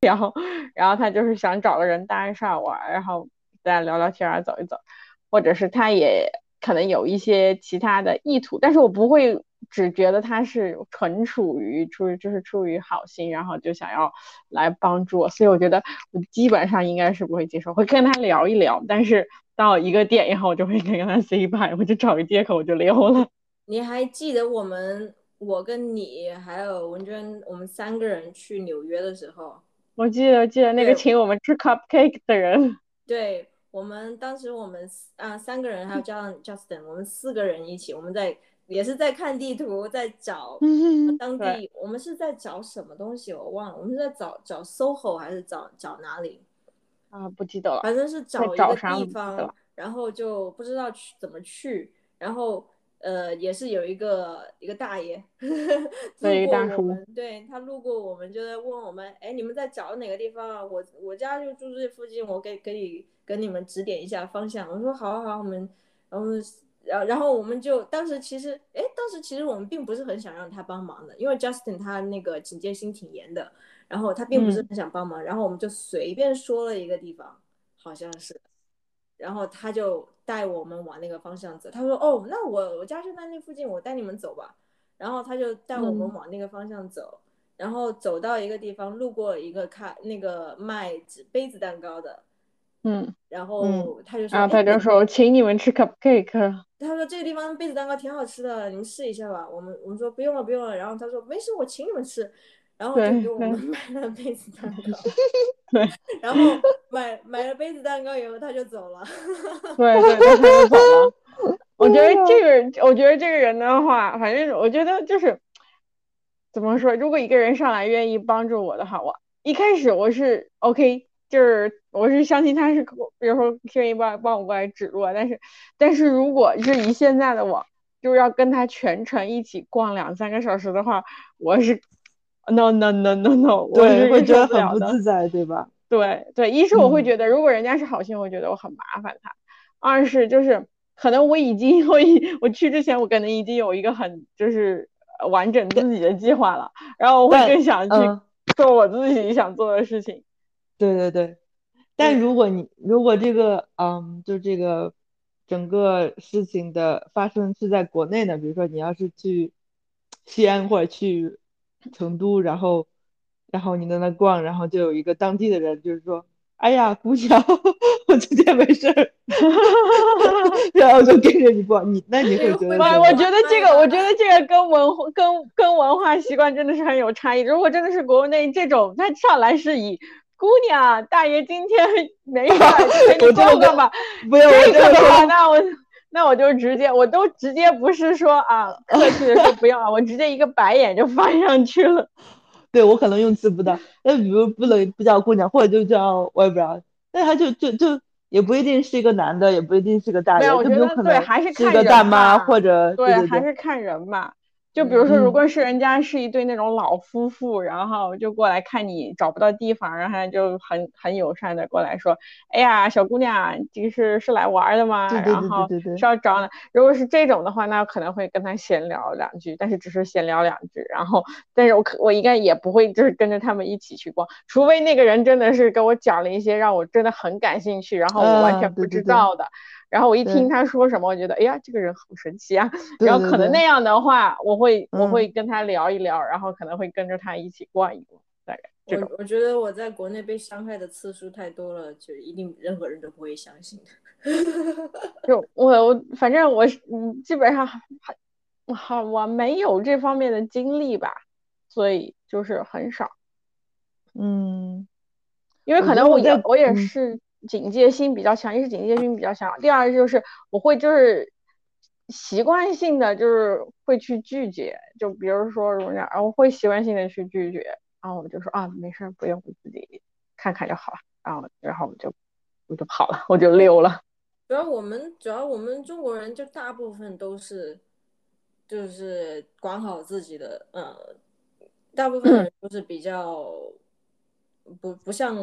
然后然后他就是想找个人搭讪玩，然后大家聊聊天啊走一走，或者是他也可能有一些其他的意图，但是我不会只觉得他是纯处于出于就是出于好心，然后就想要来帮助我，所以我觉得我基本上应该是不会接受，会跟他聊一聊，但是到一个点以后，我就会跟他 say bye，我就找个借口我就溜了。你还记得我们我跟你还有文娟，我们三个人去纽约的时候，我记得记得那个请我们吃 cupcake 的人，对。我们当时我们啊三个人还有加上 Justin，我们四个人一起，我们在也是在看地图，在找当地。我们是在找什么东西？我忘了，我们是在找找 SOHO 还是找找哪里？啊，不记得了。反正是找一个地方，然后就不知道去怎么去，然后。呃，也是有一个一个大爷 路过我们，对他路过我们就在问我们，哎，你们在找哪个地方啊？我我家就住这附近，我给可以跟你们指点一下方向。我说好，好好，我们，然后，然然后我们就当时其实，哎，当时其实我们并不是很想让他帮忙的，因为 Justin 他那个警戒心挺严的，然后他并不是很想帮忙，然后我们就随便说了一个地方，好像是。然后他就带我们往那个方向走。他说：“哦，那我我家就在那附近，我带你们走吧。”然后他就带我们往那个方向走。然后走到一个地方，路过一个开那个卖杯子蛋糕的，嗯，然后他就说：“啊，他就说，请你们吃 cupcake。”他说：“这个地方杯子蛋糕挺好吃的，你们试一下吧。”我们我们说：“不用了，不用了。”然后他说：“没事，我请你们吃。”然后就给我们买了杯子蛋糕。对，然后买买了杯子蛋糕以后，他就走了。对对，他就走了。我觉得这个，我觉得这个人的话，反正我觉得就是怎么说，如果一个人上来愿意帮助我的话，我一开始我是 OK，就是我是相信他是，比如说愿意帮帮我过来指路。但是，但是如果是以现在的我，就是要跟他全程一起逛两三个小时的话，我是。No no no no no，我是，会觉得很不自在，对吧？对对，一是我会觉得，如果人家是好心，我觉得我很麻烦他；二是就是可能我已经我 我去之前，我可能已经有一个很就是完整自己的计划了，然后我会更想去做我自己想做的事情。对对对，但如果你如果这个嗯，就这个整个事情的发生是在国内呢，比如说你要是去西安或者去。成都，然后，然后你在那逛，然后就有一个当地的人，就是说，哎呀，姑娘，我今天没事儿，然后就跟着你逛，你那你会觉得？我我觉得这个，我觉得这个跟文化跟跟文化习惯真的是很有差异。如果真的是国内这种，他上来是以姑娘大爷今天没事儿，你逛逛 吧，不要这个的话，那我。那我就直接，我都直接不是说啊，客气的说不要，我直接一个白眼就翻上去了。对我可能用词不当，那比如不能不叫姑娘，或者就叫我也不知道，那他就就就也不一定是一个男的，也不一定是个大爷，就有可能还是看个大妈或者对，还是看人嘛。就比如说，如果是人家是一对那种老夫妇，然后就过来看你找不到地方，然后就很很友善的过来说：“哎呀，小姑娘，这是是来玩的吗？然后是要找呢。”如果是这种的话，那可能会跟他闲聊两句，但是只是闲聊两句。然后，但是我可我应该也不会就是跟着他们一起去逛，除非那个人真的是跟我讲了一些让我真的很感兴趣，然后我完全不知道的。然后我一听他说什么，我觉得哎呀，这个人好神奇啊！然后可能那样的话，我会我会跟他聊一聊，然后可能会跟着他一起逛一逛。大概我我觉得我在国内被伤害的次数太多了，就一定任何人都不会相信的。就我我反正我嗯基本上还好我没有这方面的经历吧，所以就是很少。嗯，因为可能我也我也是。警戒心比较强，一是警戒心比较强，第二就是我会就是习惯性的就是会去拒绝，就比如说如这样，我会习惯性的去拒绝，然后我就说啊没事不用，我自己看看就好了，然后然后我就我就跑了，我就溜了。主要我们主要我们中国人就大部分都是就是管好自己的，呃，大部分人都是比较不不像。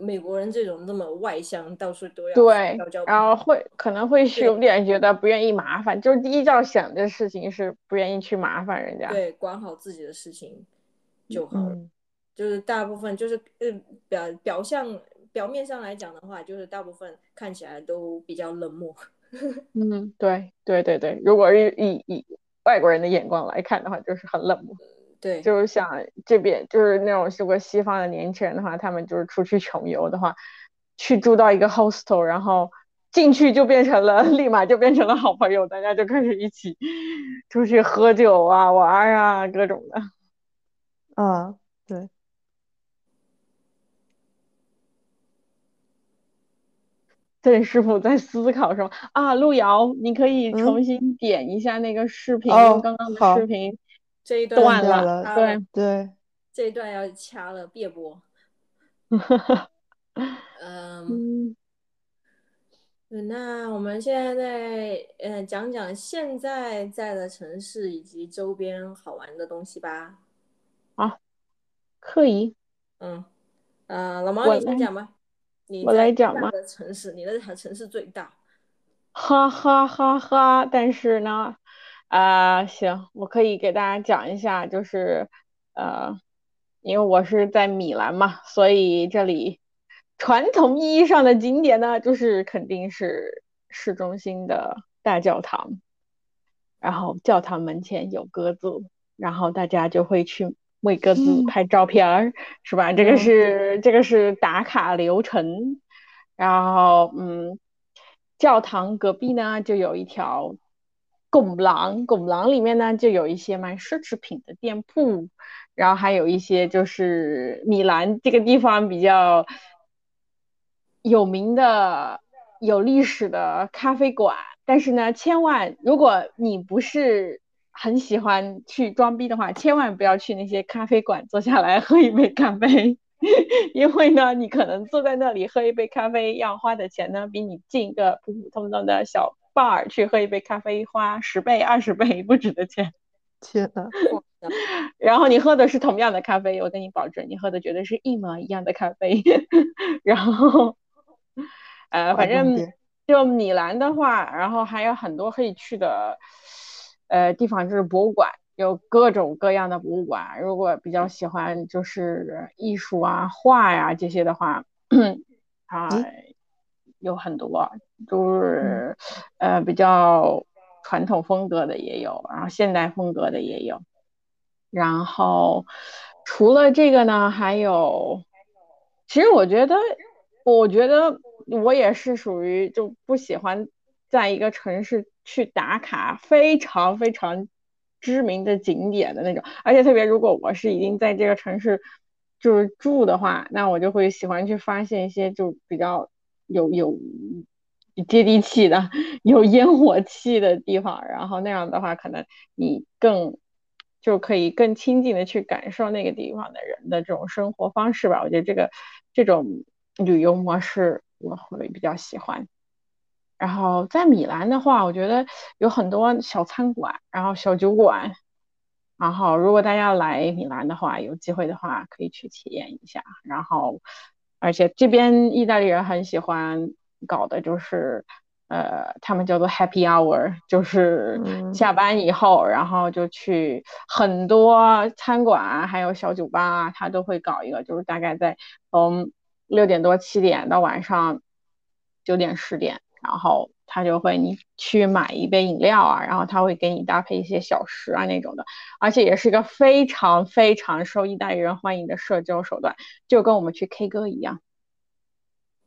美国人这种那么外向，到处都要对，然后会可能会是有点觉得不愿意麻烦，就是第一要想的事情是不愿意去麻烦人家，对，管好自己的事情就好了。就是大部分就是嗯表表象表面上来讲的话，就是大部分看起来都比较冷漠。嗯，对对对对，如果是以以外国人的眼光来看的话，就是很冷漠。对，就是想这边就是那种如果西方的年轻人的话，他们就是出去穷游的话，去住到一个 hostel，然后进去就变成了 立马就变成了好朋友，大家就开始一起出去喝酒啊、玩啊各种的。啊，对。郑师傅在思考什么啊？路遥，你可以重新点一下那个视频，哦刚刚的视频这一段断断了，了对。对，这一段要掐了，别播。嗯，嗯，那我们现在在呃讲讲现在在的城市以及周边好玩的东西吧。可以，嗯，呃，老毛你先讲吧。你我来讲吧城市，你的城市最大。哈哈哈哈！但是呢，啊、行，我可以给大家讲一下，就是呃，因为我是在米兰嘛，所以这里传统意义上的景点呢，就是肯定是市中心的大教堂，然后教堂门前有鸽子，然后大家就会去为鸽子嗯。拍照片儿，是吧？这个嗯。是这个是打卡流程，然后嗯，教堂隔壁呢就有一条拱廊，拱廊里面呢就有一些卖奢侈品的店铺，然后还有一些就是米兰这个地方比较有名的、有历史的咖啡馆。但是呢，千万如果你不是很喜欢去装逼的话，千万不要去那些咖啡馆坐下来喝一杯咖啡。因为呢，你可能坐在那里喝一杯咖啡要花的钱呢，比你进一个普普通通的小 bar 去喝一杯咖啡花十倍、二十倍不止的钱。天呐，然后你喝的是同样的咖啡，我跟你保证，你喝的绝对是一模一样的咖啡。然后，呃，反正就米兰的话，然后还有很多可以去的，呃，地方就是博物馆，有各种各样的博物馆。如果比较喜欢就是艺术啊、画呀、这些的话，啊、有很多，就是呃比较传统风格的也有，然后现代风格的也有。然后除了这个呢，还有，其实我觉得，我觉得我也是属于就不喜欢在一个城市去打卡非常非常知名的景点的那种，而且特别如果我是已经在这个城市就是住的话，那我就会喜欢去发现一些就比较有有接地气的、有烟火气的地方，然后那样的话，可能你更。就可以更亲近的去感受那个地方的人的这种生活方式吧。我觉得这个这种旅游模式我会比较喜欢。然后在米兰的话，我觉得有很多小餐馆，然后小酒馆。然后如果大家来米兰的话，有机会的话可以去体验一下。然后，而且这边意大利人很喜欢搞的就是。呃，他们叫做 Happy Hour，就是嗯下班以后，然后就去很多餐馆啊还有小酒吧啊，他都会搞一个，就是大概在从六点多七点到晚上九点十点，然后他就会你去买一杯饮料啊，然后他会给你搭配一些小食啊那种的，而且也是一个非常非常受意大利人欢迎的社交手段，就跟我们去 K 歌一样。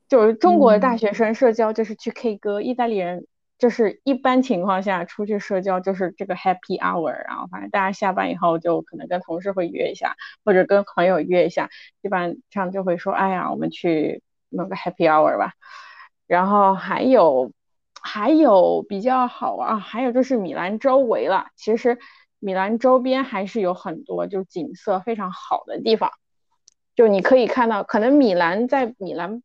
就是中国的大学生社交就是去 K 歌，意大利人就是一般情况下出去社交就是这个 Happy Hour，然后反正大家下班以后就可能跟同事会约一下，或者跟朋友约一下，基本上就会说，哎呀，我们去弄个 Happy Hour 吧。然后还有还有比较好啊，还有就是米兰周围了，其实米兰周边还是有很多就景色非常好的地方，就你可以看到，可能米兰在米兰。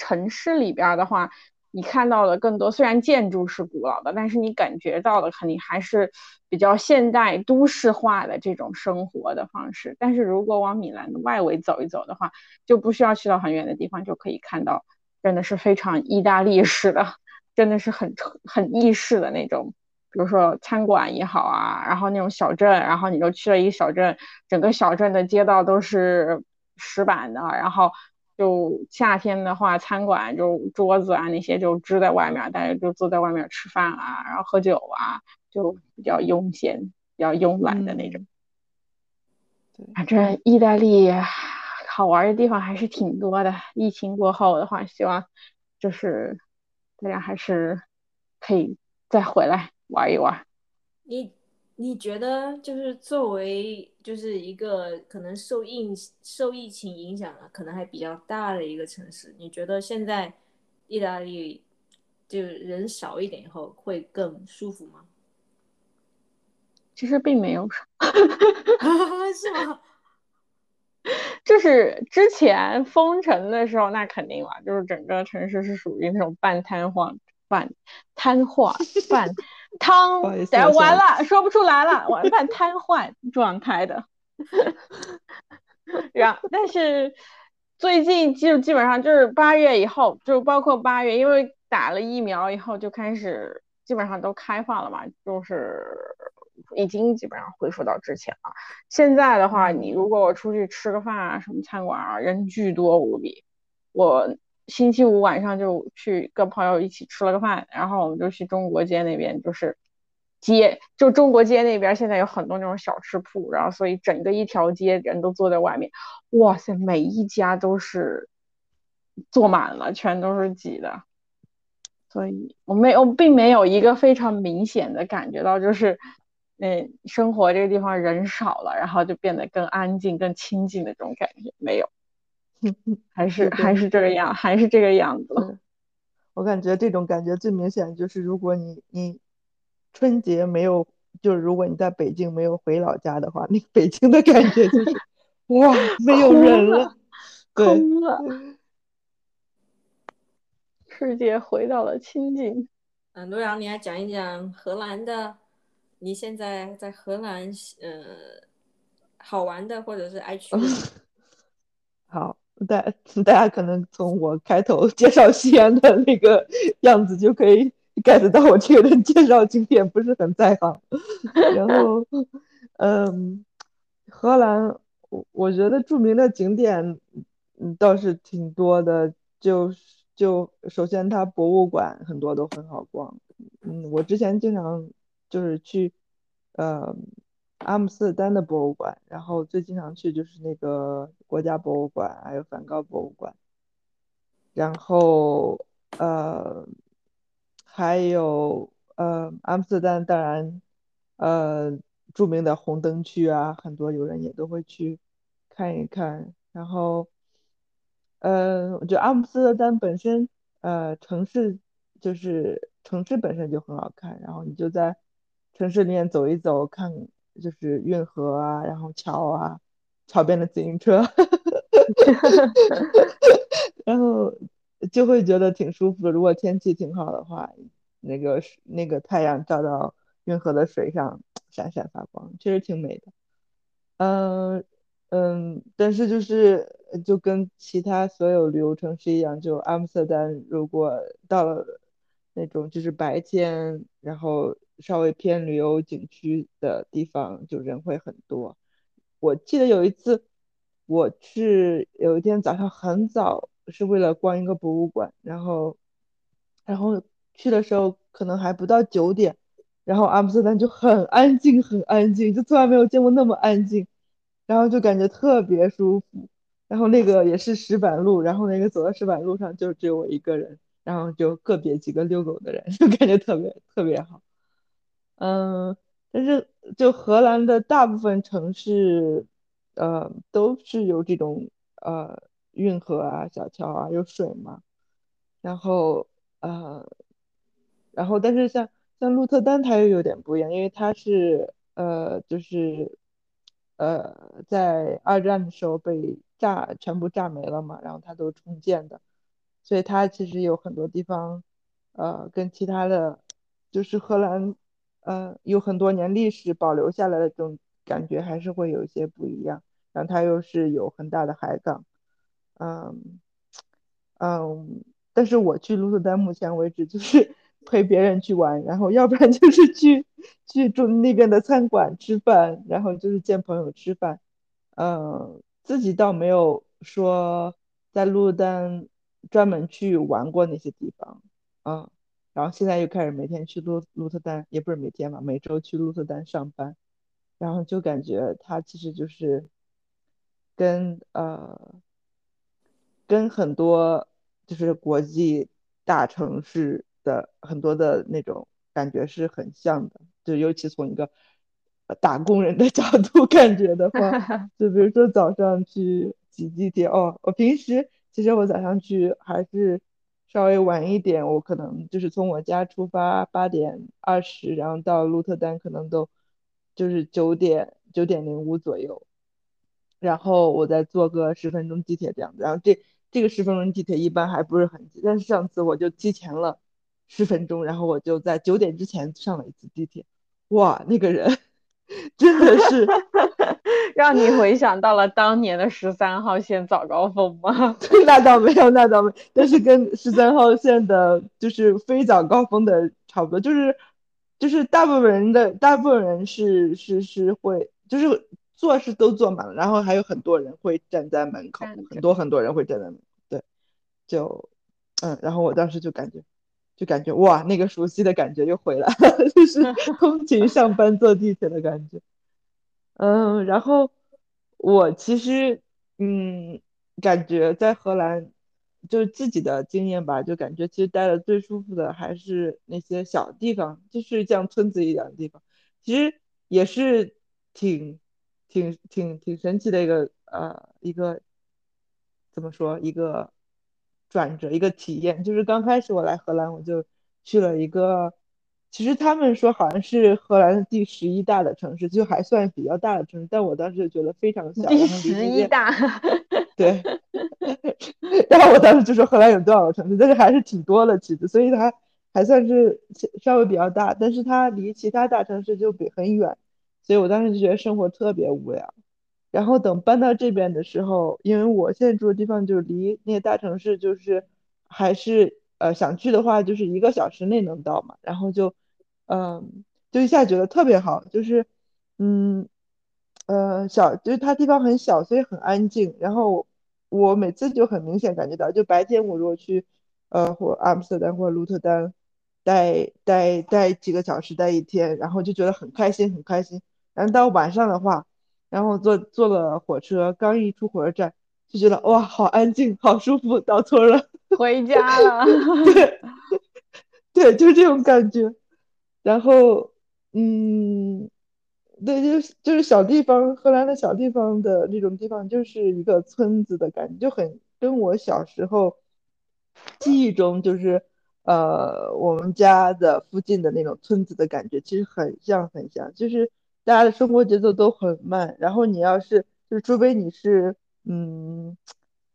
城市里边的话，你看到的更多，虽然建筑是古老的，但是你感觉到的肯定还是比较现代都市化的这种生活的方式。但是如果往米兰的外围走一走的话，就不需要去到很远的地方，就可以看到真的是非常意大利式的，真的是很很意式的那种。比如说餐馆也好啊，然后那种小镇，然后你就去了一个小镇，整个小镇的街道都是石板的，然后。就夏天的话，餐馆就桌子啊那些就支在外面，大家就坐在外面吃饭啊，然后喝酒啊，就比较悠闲、比较慵懒的那种。对，反正意大利好玩的地方还是挺多的。疫情过后的话，希望就是大家还是可以再回来玩一玩。你你觉得就是作为就是一个可能受疫受疫情影响啊，可能还比较大的一个城市，你觉得现在意大利就人少一点以后会更舒服吗？其实并没有，是吗？就是之前封城的时候，那肯定了，就是整个城市是属于那种半瘫痪、半瘫痪、半 瘫，完了，说不出来了，完半瘫痪状态的。然后，但是最近就基本上就是八月以后，就包括八月，因为打了疫苗以后就开始基本上都开放了嘛，就是已经基本上恢复到之前了。现在的话，你如果我出去吃个饭啊，什么餐馆啊，人巨多无比。我星期五晚上就去跟朋友一起吃了个饭，然后我们就去中国街那边，就是街，就中国街那边现在有很多那种小吃铺，然后所以整个一条街人都坐在外面，哇塞，每一家都是坐满了，全都是挤的。所以我没有，并没有一个非常明显的感觉到，就是，嗯，生活这个地方人少了，然后就变得更安静、更清静的这种感觉，没有，还是还是这个样，还是这个样子。我感觉这种感觉最明显就是，如果你你春节没有，就是如果你在北京没有回老家的话，那个北京的感觉就是，哇，没有人了 空了，世界回到了清静。嗯，洛阳，你来讲一讲荷兰的，你现在在荷兰，呃，好玩的或者是爱去 的。好，大大家可能从我开头介绍西安的那个样子就可以 get 到我这个人介绍景点不是很在行。然后，嗯，荷兰，我我觉得著名的景点，嗯，倒是挺多的。就是就首先它博物馆很多都很好逛。嗯，我之前经常就是去，呃，阿姆斯特丹的博物馆，然后最经常去就是那个国家博物馆，还有梵高博物馆，然后呃，还有呃，阿姆斯特丹当然，呃，著名的红灯区啊，很多游人也都会去看一看。然后，呃，我觉得阿姆斯特丹本身，呃，城市就是城市本身就很好看，然后你就在城市里面走一走，看就是运河啊，然后桥啊，桥边的自行车，然后就会觉得挺舒服的。如果天气挺好的话，那个那个太阳照到运河的水上，闪闪发光，确实挺美的。嗯嗯，但是就是就跟其他所有旅游城市一样，就阿姆斯特丹，如果到了那种就是白天，然后稍微偏旅游景区的地方，就人会很多。我记得有一次，我去有一天早上很早，是为了逛一个博物馆，然后然后去的时候可能还不到九点，然后阿姆斯特丹就很安静，很安静，就从来没有见过那么安静，然后就感觉特别舒服。然后那个也是石板路，然后那个走在石板路上就只有我一个人，然后就个别几个遛狗的人，就感觉特别特别好。嗯，但是就荷兰的大部分城市，呃，都是有这种呃运河啊、小桥啊，有水嘛。然后呃，然后但是像像鹿特丹它又有点不一样，因为它是呃就是呃在二战的时候被炸全部炸没了嘛，然后它都重建的，所以它其实有很多地方呃跟其他的就是荷兰呃有很多年历史保留下来的这种感觉还是会有一些不一样，然后它又是有很大的海港，嗯。嗯，但是我去鹿特丹，目前为止就是 陪别人去玩，然后要不然就是去去住那边的餐馆吃饭，然后就是见朋友吃饭。嗯，自己倒没有说在鹿特丹专门去玩过那些地方。嗯，然后现在又开始每天去鹿鹿特丹，也不是每天吧，每周去鹿特丹上班，然后就感觉他其实就是跟呃跟很多就是国际大城市的很多的那种感觉是很像的，就尤其从一个呃打工人的角度 感觉的话，就比如说早上去挤地铁哦，我平时其实我早上去还是稍微晚一点，我可能就是从我家出发八点二十，然后到鹿特丹可能都就是九点九点零五左右，然后我再坐个十分钟地铁这样子，然后这这个十分钟地铁一般还不是很挤，但是上次我就提前了十分钟，然后我就在九点之前上了一次地铁，哇，那个人真的是 让你回想到了当年的十三号线早高峰吗？那倒没有，那倒没有，但是跟十三号线的就是非早高峰的差不多，就是就是大部分人的大部分人是是是会就是坐是都坐满了，然后还有很多人会站在门口很多很多人会站在门口，对，就嗯，然后我当时就感觉就感觉哇，那个熟悉的感觉又回来了，就是 通勤上班坐地铁的感觉。嗯，然后我其实嗯，感觉在荷兰就是自己的经验吧，就感觉其实待的最舒服的还是那些小地方，就是像村子一样的地方，其实也是挺挺挺挺神奇的一个呃一个怎么说一个转折一个体验，就是刚开始我来荷兰，我就去了一个。其实他们说好像是荷兰第十一大的城市，就还算比较大的城市，但我当时就觉得非常小，第十一大，对，然后我当时就说荷兰有多少个城市，但是还是挺多的其实，所以它还算是稍微比较大，但是它离其他大城市就比很远，所以我当时就觉得生活特别无聊。然后等搬到这边的时候，因为我现在住的地方就离那些大城市就是还是呃想去的话就是一个小时内能到嘛，然后就嗯就一下觉得特别好，就是嗯呃小就是它地方很小，所以很安静。然后我每次就很明显感觉到，就白天我如果去呃或阿姆斯特丹或鹿特丹待待待几个小时，待一天，然后就觉得很开心很开心。然后到晚上的话，然后坐坐了火车，刚一出火车站就觉得哇好安静，好舒服，到村了。回家了。对，对，就是这种感觉。然后，嗯，对，就是就是小地方，荷兰的小地方的那种地方，就是一个村子的感觉，就很跟我小时候记忆中就是呃我们家的附近的那种村子的感觉，其实很像很像，就是大家的生活节奏都很慢，然后你要是就是除非你是嗯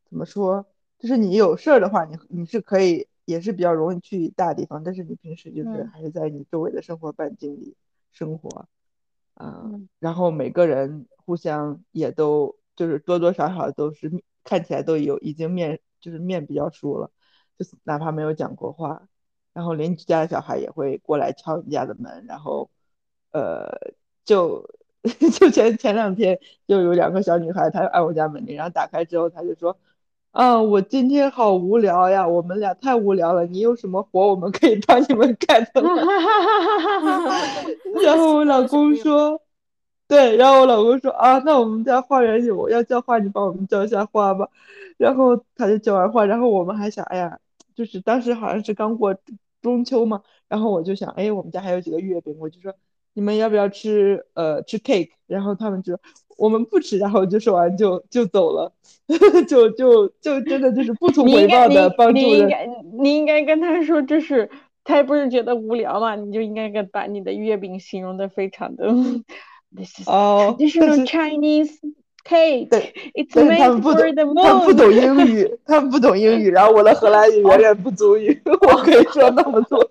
怎么说？就是你有事儿的话，你你是可以，也是比较容易去大地方，但是你平时就是嗯还是在你周围的生活半径里生活，啊、嗯然后每个人互相也都就是多多少少都是看起来都有已经面就是面比较熟了，就是哪怕没有讲过话，然后邻居家的小孩也会过来敲你家的门，然后呃就 就前前两天就有两个小女孩，她按我家门铃，然后打开之后，她就说。啊，我今天好无聊呀，我们俩太无聊了。你有什么活我们可以帮你们干的吗？然后我老公 说，对，然后我老公说啊，那我们家花园有，要浇花，你帮我们浇一下花吧。然后他就浇完花，然后我们还想，哎呀，就是当时好像是刚过中秋嘛，然后我就想，哎，我们家还有几个月饼，我就说你们要不要吃呃吃 cake？然后他们就我们不吃，然后就说完就就走了，就就就真的就是不图回报的帮助人。你应该你应该跟他说这是。他不是觉得无聊嘛？你就应该跟把你的月饼形容的非常的，This is Chinese cake. 对 It's made for 懂，the 他们不懂 moon. 英语，他们不懂英语，然后我的荷兰语远远不足以 我可以说那么多。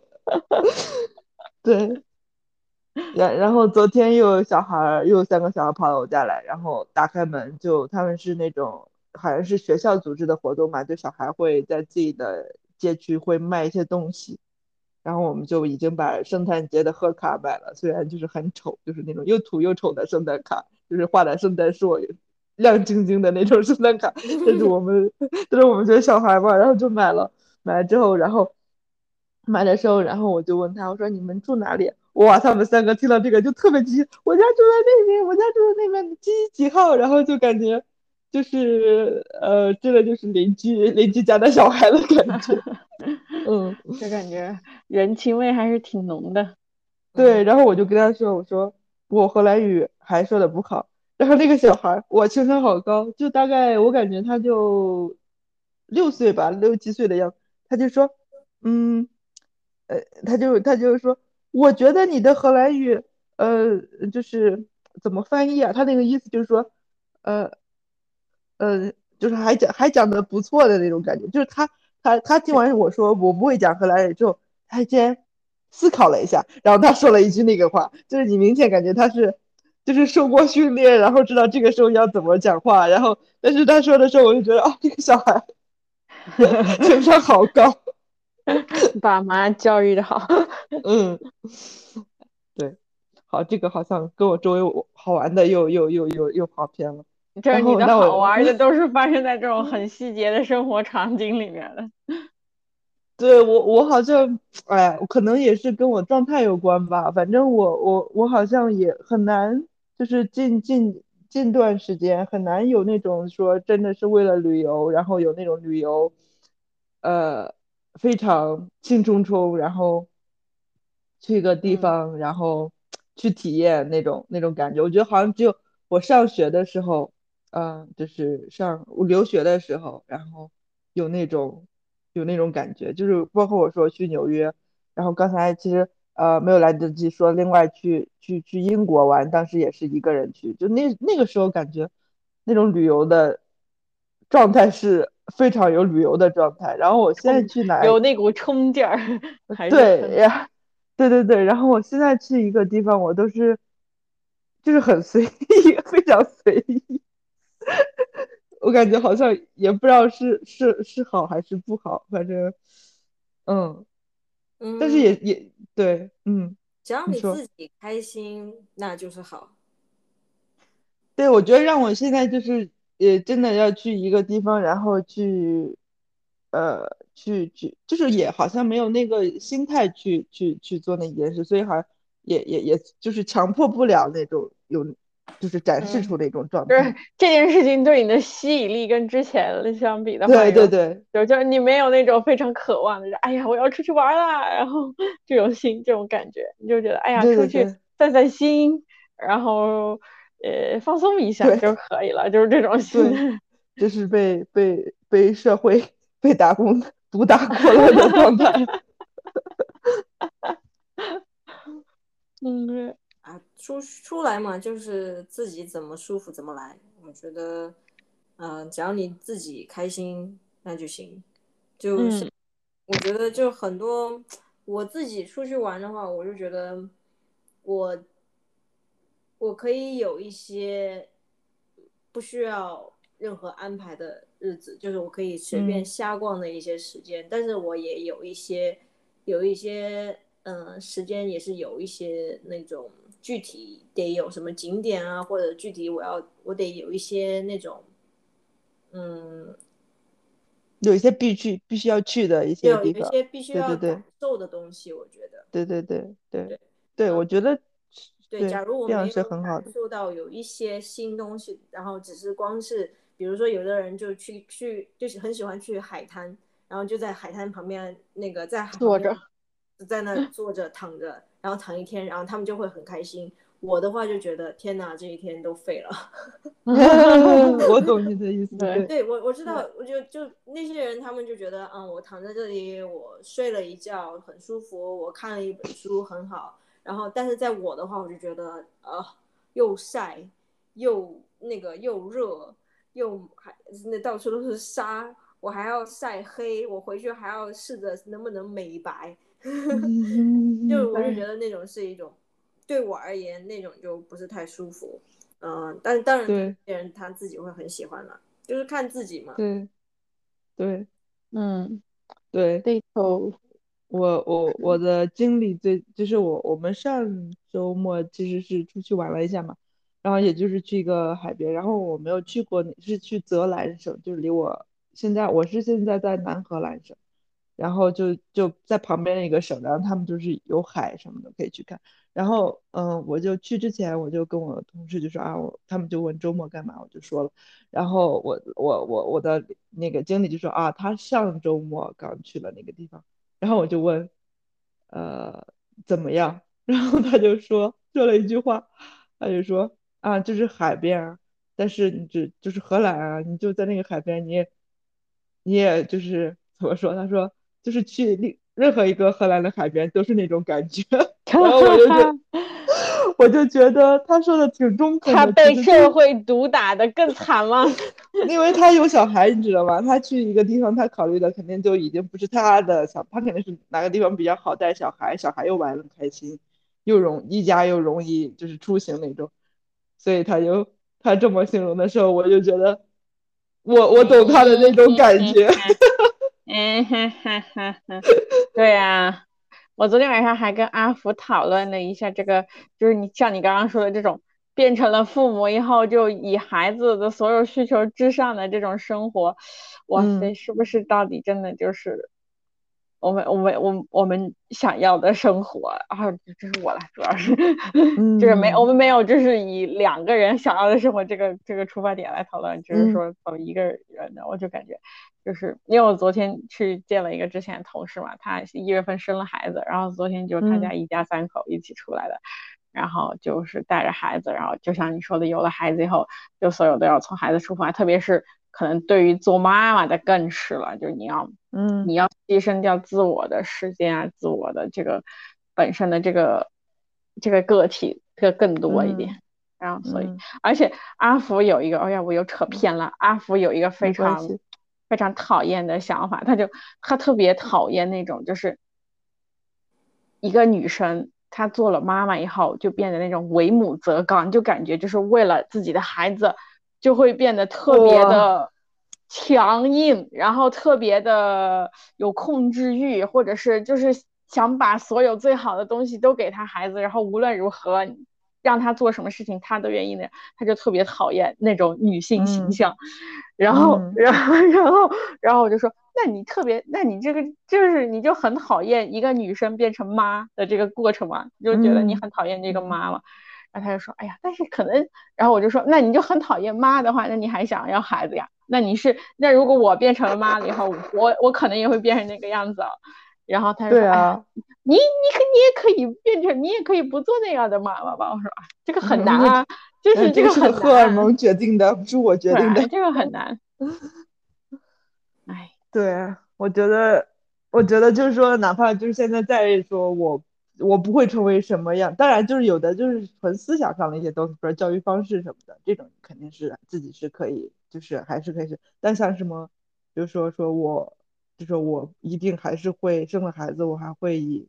对，然然后昨天又有小孩，又有三个小孩跑到我家来，然后打开门就他们是那种好像是学校组织的活动嘛，就小孩会在自己的街区会卖一些东西，然后我们就已经把圣诞节的贺卡买了，虽然就是很丑，就是那种又土又丑的圣诞卡，就是画的圣诞树亮晶晶的那种圣诞卡，但是我们但是我们觉得小孩嘛，然后就买了，买了之后，然后买的时候，然后我就问他，我说你们住哪里？哇，他们三个听到这个就特别急，我家住在那边，我家住在那边几几号，然后就感觉就是呃，真的就是邻居邻居家的小孩的感觉，嗯，就感觉人情味还是挺浓的。对，然后我就跟他说，我说我荷兰语还说的不好，然后那个小孩我情商好高，就大概我感觉他就六岁吧，六七岁的样子，他就说，嗯，呃，他就他就说。我觉得你的荷兰语，呃，就是怎么翻译啊？他那个意思就是说，呃，呃，就是还讲还讲的不错的那种感觉。就是他他他听完我说我不会讲荷兰语之后，他先思考了一下，然后他说了一句那个话，就是你明显感觉他是就是受过训练，然后知道这个时候要怎么讲话。然后但是他说的时候，我就觉得啊，这个小孩 情商好高。爸妈教育的好，嗯，对，好，这个好像跟我周围好玩的又又又又又跑偏了。这是你的好玩的 都是发生在这种很细节的生活场景里面的。对我，我好像，哎，可能也是跟我状态有关吧。反正我我我好像也很难，就是近近近段时间很难有那种说真的是为了旅游，然后有那种旅游，呃。非常兴冲冲，然后去一个地方，然后去体验那种那种感觉。我觉得好像只有我上学的时候，嗯，就是上我留学的时候，然后有那种有那种感觉。就是包括我说去纽约，然后刚才其实呃没有来得及说，另外去去去英国玩，当时也是一个人去，就那那个时候感觉那种旅游的状态是。非常有旅游的状态，然后我现在去哪有那股冲劲儿，对呀，对对对，然后我现在去一个地方，我都是就是很随意，非常随意，我感觉好像也不知道是是是好还是不好，反正嗯嗯，但是也也对，嗯，只要你自己开心，那就是好。对，我觉得让我现在就是。也真的要去一个地方，然后去，呃，去去，就是也好像没有那个心态去去去做那件事，所以好像也也也就是强迫不了那种有，就是展示出那种状态。就是这件事情对你的吸引力跟之前相比的话，对对对，就就是你没有那种非常渴望的，哎呀，我要出去玩啦，然后这种心这种感觉，你就觉得哎呀，出去散散心，然后。呃，放松一下就可以了，就是这种心态。就是被被被社会被打工毒打过了的状态。嗯，啊，出出来嘛，就是自己怎么舒服怎么来。我觉得，嗯，只要你自己开心，那就行。就是，我觉得就很多，我自己出去玩的话，我就觉得我。我可以有一些不需要任何安排的日子，就是我可以随便瞎逛的一些时间。但是我也有一些有一些嗯时间，也是有一些那种具体得有什么景点啊，或者具体我要我得有一些那种嗯有一些必须必须要去的一些地方，有一些必须要感受的东西。我觉得，对对对对对，我觉得。对，假如我没有感受到有一些新东西，然后只是光是，比如说有的人就去去就是很喜欢去海滩，然后就在海滩旁边那个在坐着，在那坐着躺着，然后躺一天，然后他们就会很开心。我的话就觉得天哪，这一天都废了。我懂你的意思。对，对我我知道，我就就那些人，他们就觉得，嗯，我躺在这里，我睡了一觉很舒服，我看了一本书很好。然后，但是在我的话，我就觉得，呃，又晒，又那个又热，又还那到处都是沙，我还要晒黑，我回去还要试着能不能美白，就我就觉得那种是一种，对我而言那种就不是太舒服，嗯，但是当然有些人他自己会很喜欢了，就是看自己嘛。对，对，嗯，对，对头。我我我的经历最就是我我们上周末其实是出去玩了一下嘛，然后也就是去一个海边，然后我没有去过，是去泽兰省，就是离我现在我是现在在南荷兰省，然后就就在旁边的一个省，然后他们就是有海什么的可以去看。然后嗯，我就去之前我就跟我同事就说啊，我他们就问周末干嘛，我就说了。然后我我我我的那个经理就说啊，他上周末刚去了那个地方。然后我就问，呃，怎么样？然后他就说说了一句话，他就说啊，就是海边啊，但是你只就是荷兰啊，你就在那个海边，你也你也就是怎么说？他说就是去任任何一个荷兰的海边都是那种感觉。然后我就觉，我就觉得他说的挺中肯的。他被社会毒打的更惨吗？因为他有小孩，你知道吗？他去一个地方，他考虑的肯定就已经不是他的小，他肯定是哪个地方比较好带小孩，小孩又玩的开心，又容一家又容易就是出行那种，所以他就他这么形容的时候，我就觉得我我懂他的那种感觉。嗯哼哼哼哼，对呀。我昨天晚上还跟阿福讨论了一下这个，就是你像你刚刚说的这种，变成了父母以后就以孩子的所有需求之上的这种生活，哇塞，是不是到底真的就是？我们我们我我们想要的生活啊，这是我了，主要是就是没我们没有就是以两个人想要的生活这个这个出发点来讨论，就是说从一个人的，我就感觉就是因为我昨天去见了一个之前的同事嘛，他一月份生了孩子，然后昨天就他家一家三口一起出来的，然后就是带着孩子，然后就像你说的，有了孩子以后，就所有都要从孩子出发，特别是。可能对于做妈妈的更是了，就是你要，嗯，你要牺牲掉自我的时间啊，自我的这个本身的这个这个个体更更多一点，然后所以，而且阿福有一个，哎呀，我又扯偏了。阿福有一个非常非常讨厌的想法，他就他特别讨厌那种，就是一个女生她做了妈妈以后就变得那种为母则刚，就感觉就是为了自己的孩子。就会变得特别的强硬，然后特别的有控制欲，或者是就是想把所有最好的东西都给他孩子，然后无论如何让他做什么事情，他都愿意的。他就特别讨厌那种女性形象，然后，然后，然后，然后我就说，那你特别，那你这个就是你就很讨厌一个女生变成妈的这个过程嘛？就觉得你很讨厌这个妈妈。然后他就说：“哎呀，但是可能……然后我就说，那你就很讨厌妈的话，那你还想要孩子呀？那你是……那如果我变成了妈了以后，我我可能也会变成那个样子。”然后他说：“对啊，你你可你也可以变成，你也可以不做那样的妈妈吧？”我说：“啊，这个很难啊，就是这个很荷尔蒙决定的，不是我决定的，这个很难。”哎，对，我觉得，我觉得就是说，哪怕就是现在再说我。我不会成为什么样，当然就是有的就是纯思想上的一些东西，比如教育方式什么的，这种肯定是自己是可以，就是还是可以。但像什么，比如说说我，就是我一定还是会生了孩子，我还会以，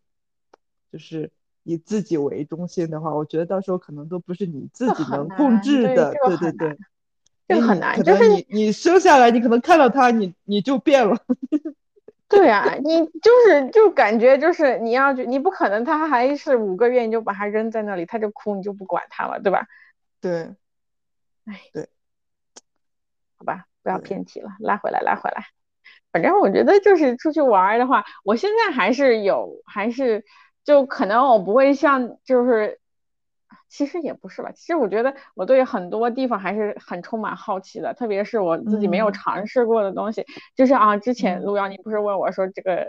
就是以自己为中心的话，我觉得到时候可能都不是你自己能控制的。对对对，这个很难，就是你你生下来，你可能看到他，你你就变了。对啊，你就是就感觉就是你要去，你不可能他还是五个月你就把他扔在那里，他就哭你就不管他了，对吧？对，哎，对，好吧，不要偏题了，拉回来，拉回来。反正我觉得就是出去玩的话，我现在还是有，还是就可能我不会像就是。其实也不是吧，其实我觉得我对很多地方还是很充满好奇的，特别是我自己没有尝试过的东西。就是啊，之前路遥你不是问我说这个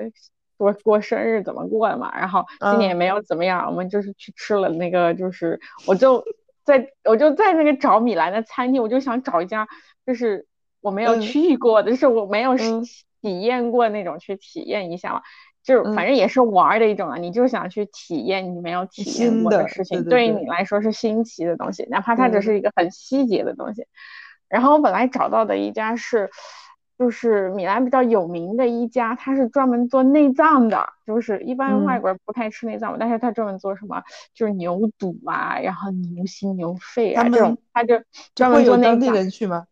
过过生日怎么过的嘛？然后今年也没有怎么样，我们就是去吃了那个，就是我就在我就在那个找米兰的餐厅，我就想找一家就是我没有去过的，就是我没有体验过那种去体验一下嘛。就是反正也是玩的一种啊，你就想去体验你没有体验过的事情，对于你来说是新奇的东西，哪怕它只是一个很细节的东西。然后我本来找到的一家是，就是米兰比较有名的一家，它是专门做内脏的，就是一般外国人不太吃内脏嘛，但是他专门做什么，就是牛肚啊，然后牛心、牛肺啊这种，他就专门做内脏。当地人去吗？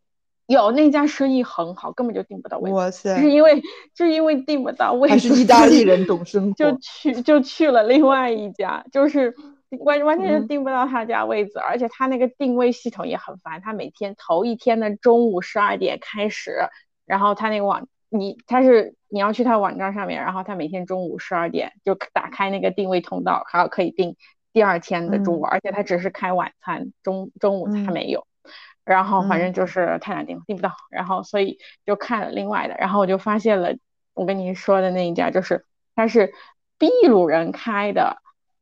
有那家生意很好，根本就订不到位。哇塞！就是因为就是因为订不到位，还是意大利人懂生活，就去就去了另外一家，就是完完全是订不到他家位子，而且他那个定位系统也很烦。他每天头一天的中午十二点开始，然后他那个网你他是你要去他网站上面，然后他每天中午十二点就打开那个定位通道，还有可以订第二天的中午，而且他只是开晚餐，中中午他没有。然后反正就是太难订了，订不到。然后所以就看了另外的，然后我就发现了我跟你说的那一家，就是它是秘鲁人开的，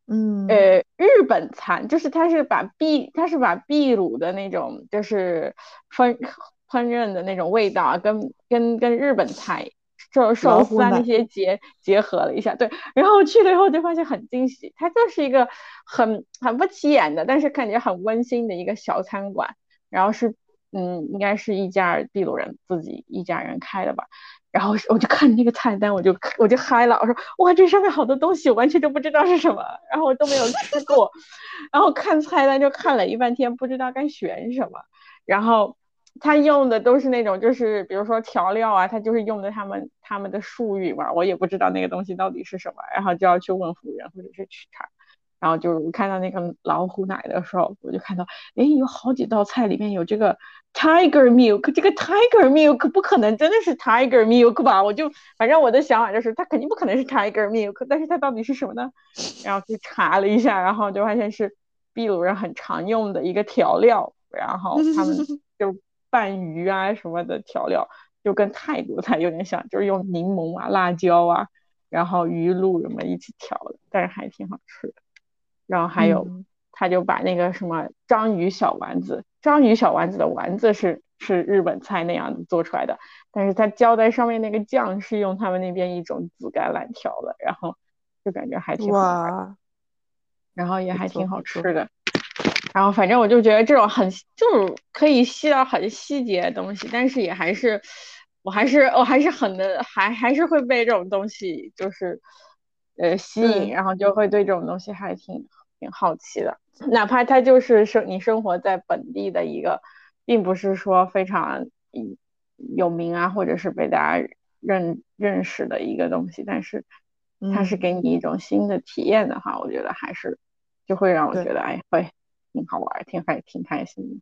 嗯，呃，日本餐，就是他是把秘他是把秘鲁的那种就是烹烹饪的那种味道啊，跟跟跟日本菜。就寿司啊那些结结合了一下，对，然后去了以后就发现很惊喜，它就是一个很很不起眼的，但是感觉很温馨的一个小餐馆，然后是嗯，应该是一家秘鲁人自己一家人开的吧，然后我就看那个菜单，我就我就嗨了，我说哇，这上面好多东西，我完全都不知道是什么，然后我都没有吃过，然后看菜单就看了一半天，不知道该选什么，然后。他用的都是那种，就是比如说调料啊，他就是用的他们他们的术语嘛，我也不知道那个东西到底是什么，然后就要去问服务员或者是去查。然后就是看到那个老虎奶的时候，我就看到，哎，有好几道菜里面有这个 tiger milk，这个 tiger milk 不可能真的是 tiger milk 吧？我就反正我的想法就是，它肯定不可能是 tiger milk，但是它到底是什么呢？然后去查了一下，然后就发现是秘鲁人很常用的一个调料，然后他们 就。拌鱼啊什么的调料就跟泰国菜有点像，就是用柠檬啊、辣椒啊，然后鱼露什么一起调的，但是还挺好吃的。然后还有，他就把那个什么章鱼小丸子，章鱼小丸子的丸子是是日本菜那样子做出来的，但是他浇在上面那个酱是用他们那边一种紫甘蓝调的，然后就感觉还挺好，然后也还挺好吃的。然后反正我就觉得这种很就是可以细到很细节的东西，但是也还是，我还是我还是很的还还是会被这种东西就是呃吸引，然后就会对这种东西还挺挺好奇的，哪怕它就是生你生活在本地的一个，并不是说非常有名啊，或者是被大家认认识的一个东西，但是它是给你一种新的体验的话，我觉得还是就会让我觉得哎会。挺好玩，挺开，挺开心的。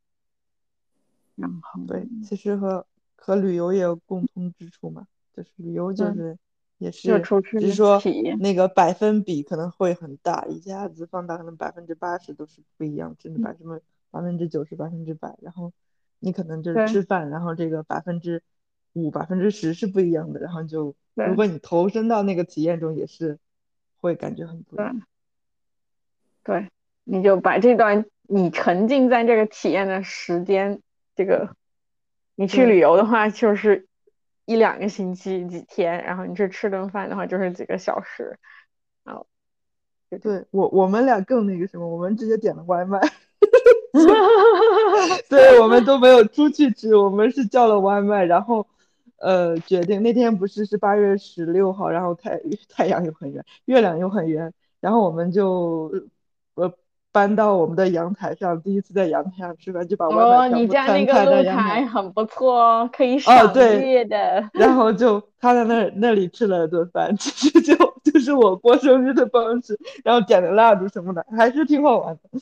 然后对，其实和和旅游也有共通之处嘛，就是旅游就是也是，只是说那个百分比可能会很大，一下子放大可能百分之八十都是不一样，甚至百分之百分之九十、百分之百。然后你可能就是吃饭，然后这个百分之五、百分之十是不一样的，然后就如果你投身到那个体验中，也是会感觉很不一样。对，你就把这段。你沉浸在这个体验的时间，这个你去旅游的话，就是一两个星期几天，然后你去吃顿饭的话，就是几个小时。然后，对我我们俩更那个什么，我们直接点了外卖，对 我们都没有出去吃，我们是叫了外卖，然后呃决定那天不是是八月十六号，然后太太阳又很圆，月亮又很圆，然后我们就呃。搬到我们的阳台上，第一次在阳台上吃饭，就把外卖全部摊开在阳台，很不错哦，可以赏月的。然后就他在那那里吃了顿饭，其实就就是我过生日的方式，然后点了蜡烛什么的，还是挺好玩的。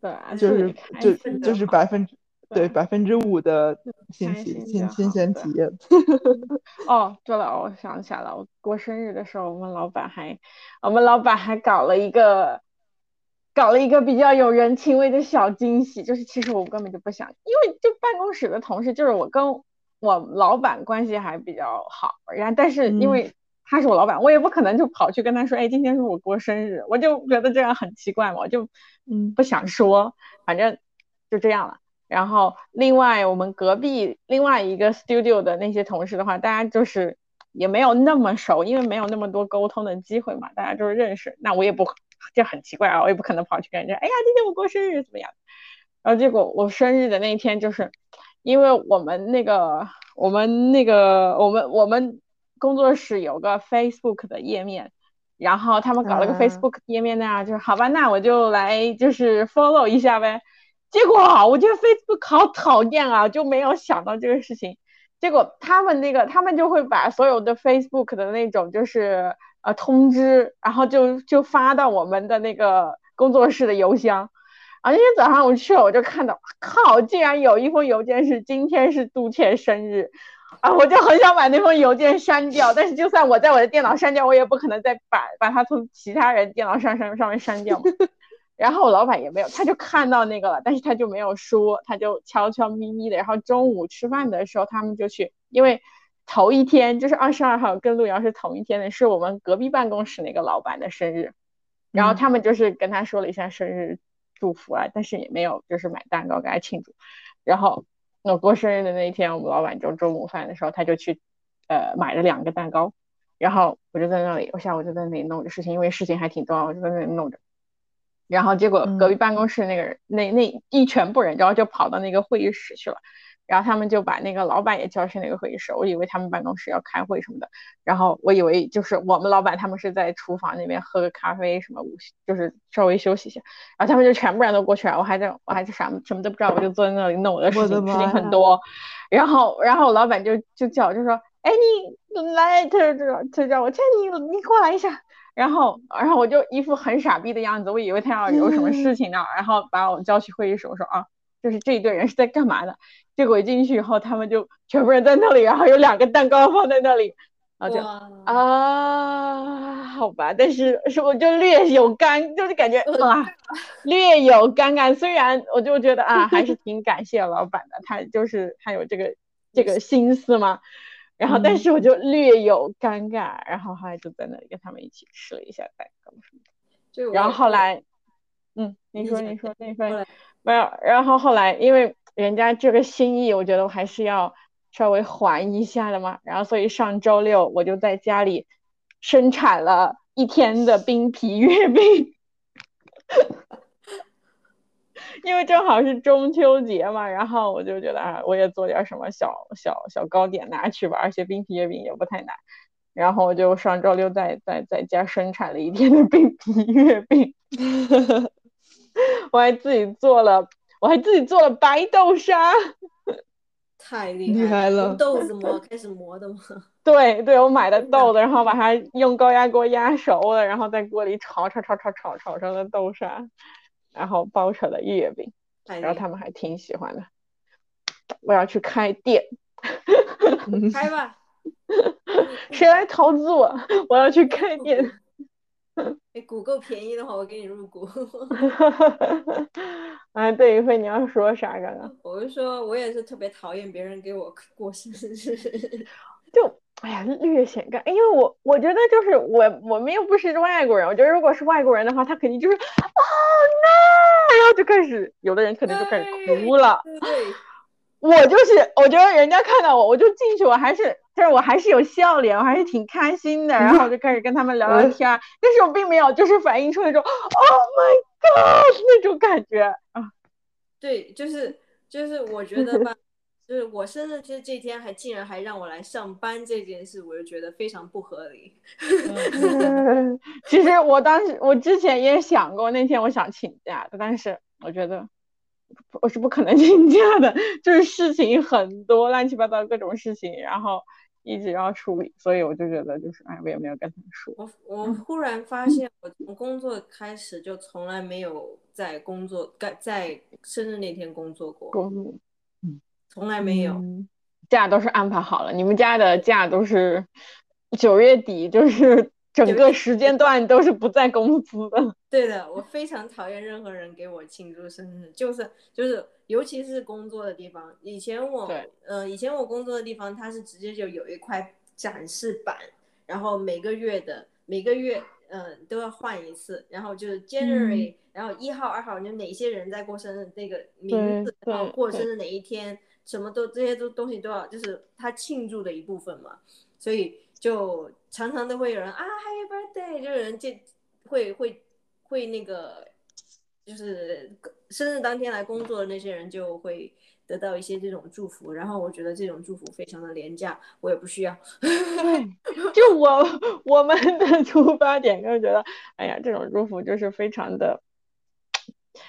对，就是就就是百分之。对百分之五的新奇新新鲜体验。哦，对了，我想起来了，我过生日的时候，我们老板还，我们老板还搞了一个，搞了一个比较有人情味的小惊喜。就是其实我根本就不想，因为就办公室的同事，就是我跟我老板关系还比较好，然后但是因为他是我老板，我也不可能就跑去跟他说，哎，今天是我过生日，我就觉得这样很奇怪嘛，我就嗯不想说，反正就这样了。然后，另外我们隔壁另外一个 studio 的那些同事的话，大家就是也没有那么熟，因为没有那么多沟通的机会嘛，大家就是认识。那我也不，就很奇怪啊，我也不可能跑去跟人家，哎呀，今天我过生日怎么样？然后结果我生日的那一天，就是因为我们那个我们那个我们我们工作室有个 Facebook 的页面，然后他们搞了个 Facebook 页面那样，就是好吧，那我就来就是 follow 一下呗。结果我觉得 Facebook 好讨厌啊，就没有想到这个事情。结果他们那个，他们就会把所有的 Facebook 的那种就是呃通知，然后就就发到我们的那个工作室的邮箱。啊，那天早上我去了，我就看到，靠，竟然有一封邮件是今天是杜倩生日。啊，我就很想把那封邮件删掉，但是就算我在我的电脑删掉，我也不可能再把把它从其他人电脑上上上面删掉嘛。然后我老板也没有，他就看到那个了，但是他就没有说，他就悄悄咪咪的。然后中午吃饭的时候，他们就去，因为头一天就是二十二号跟陆遥是同一天的，是我们隔壁办公室那个老板的生日，然后他们就是跟他说了一下生日祝福啊，但是也没有就是买蛋糕给他庆祝。然后我过生日的那一天，我们老板就中午饭的时候，他就去呃买了两个蛋糕，然后我就在那里，我下午就在那里弄着事情，因为事情还挺重要，我就在那里弄着。然后结果隔壁办公室那个人，那那一全部人，然后就跑到那个会议室去了。然后他们就把那个老板也叫去那个会议室。我以为他们办公室要开会什么的。然后我以为就是我们老板他们是在厨房那边喝个咖啡什么，就是稍微休息一下。然后他们就全部人都过去了，我还在我还是啥什么都不知道，我就坐在那里弄我的事情，事情很多。然后然后老板就就叫就说，哎你来，他说他叫我，这你你过来一下。然后，然后我就一副很傻逼的样子，我以为他要有什么事情呢，然后把我叫去会议室，我说啊，就是这一队人是在干嘛的？结果一进去以后，他们就全部人在那里，然后有两个蛋糕放在那里，然后就啊，好吧，但是是我就略有尴，就是感觉啊，略有尴尬。虽然我就觉得啊，还是挺感谢老板的，他就是他有这个这个 心思嘛。然后，但是我就略有尴尬，然后后来就在那里跟他们一起吃了一下蛋糕什么的。然后后来，嗯，你说你说那份没有，然后后来因为人家这个心意，我觉得我还是要稍微还一下的嘛。然后所以上周六我就在家里生产了一天的冰皮月饼。因为正好是中秋节嘛，然后我就觉得啊，我也做点什么小小小糕点拿去吧，而且冰皮月饼也不太难。然后我就上周六在在在家生产了一天的冰皮月饼，我还自己做了，我还自己做了白豆沙，太厉害了！豆子 磨开始磨的吗？对对，我买的豆子，然后把它用高压锅压熟了，然后在锅里炒炒炒炒炒炒成了豆沙。然后包成了月饼，然后他们还挺喜欢的。我要去开店，开吧。谁来投资我？我要去开店。哎，股够便宜的话，我给你入股。啊，对，一会，你要说啥？刚刚我就说，我也是特别讨厌别人给我过生日，就。哎呀，略显尴，因为我我觉得就是我我们又不是外国人，我觉得如果是外国人的话，他肯定就是哦 no，然后就开始，有的人可能就开始哭了。对，我就是我觉得人家看到我，我就进去，我还是就是我还是有笑脸，我还是挺开心的，然后我就开始跟他们聊聊天，但是我并没有就是反映出那种 Oh my God 那种感觉啊。对，就是就是我觉得吧。就是我生日，其实这天还竟然还让我来上班这件事，我就觉得非常不合理。其实我当时，我之前也想过，那天我想请假的，但是我觉得我是不可能 请假的，就是事情很多，乱七八糟各种事情，然后一直要处理，所以我就觉得就是，哎，我也没有跟他们说。我我忽然发现，我从工作开始就从来没有在工作，在在生日那天工作过。工从来没有，假都是安排好了。你们家的假都是九月底，就是 整个时间段都是不在公司的。对的，我非常讨厌任何人给我庆祝生日，就是就是，尤其是工作的地方。以前我，呃，以前我工作的地方，它是直接就有一块展示板，然后每个月的每个月，嗯，都要换一次，然后就是 January，然后一号、二号，就哪些人在过生日，那个名字，然后过生日哪一天。什么都这些都东西都要，就是他庆祝的一部分嘛，所以就常常都会有人啊，Happy Birthday，就有人见会会会那个，就是生日当天来工作的那些人就会得到一些这种祝福，然后我觉得这种祝福非常的廉价，我也不需要。就我我们的出发点就是觉得，哎呀，这种祝福就是非常的。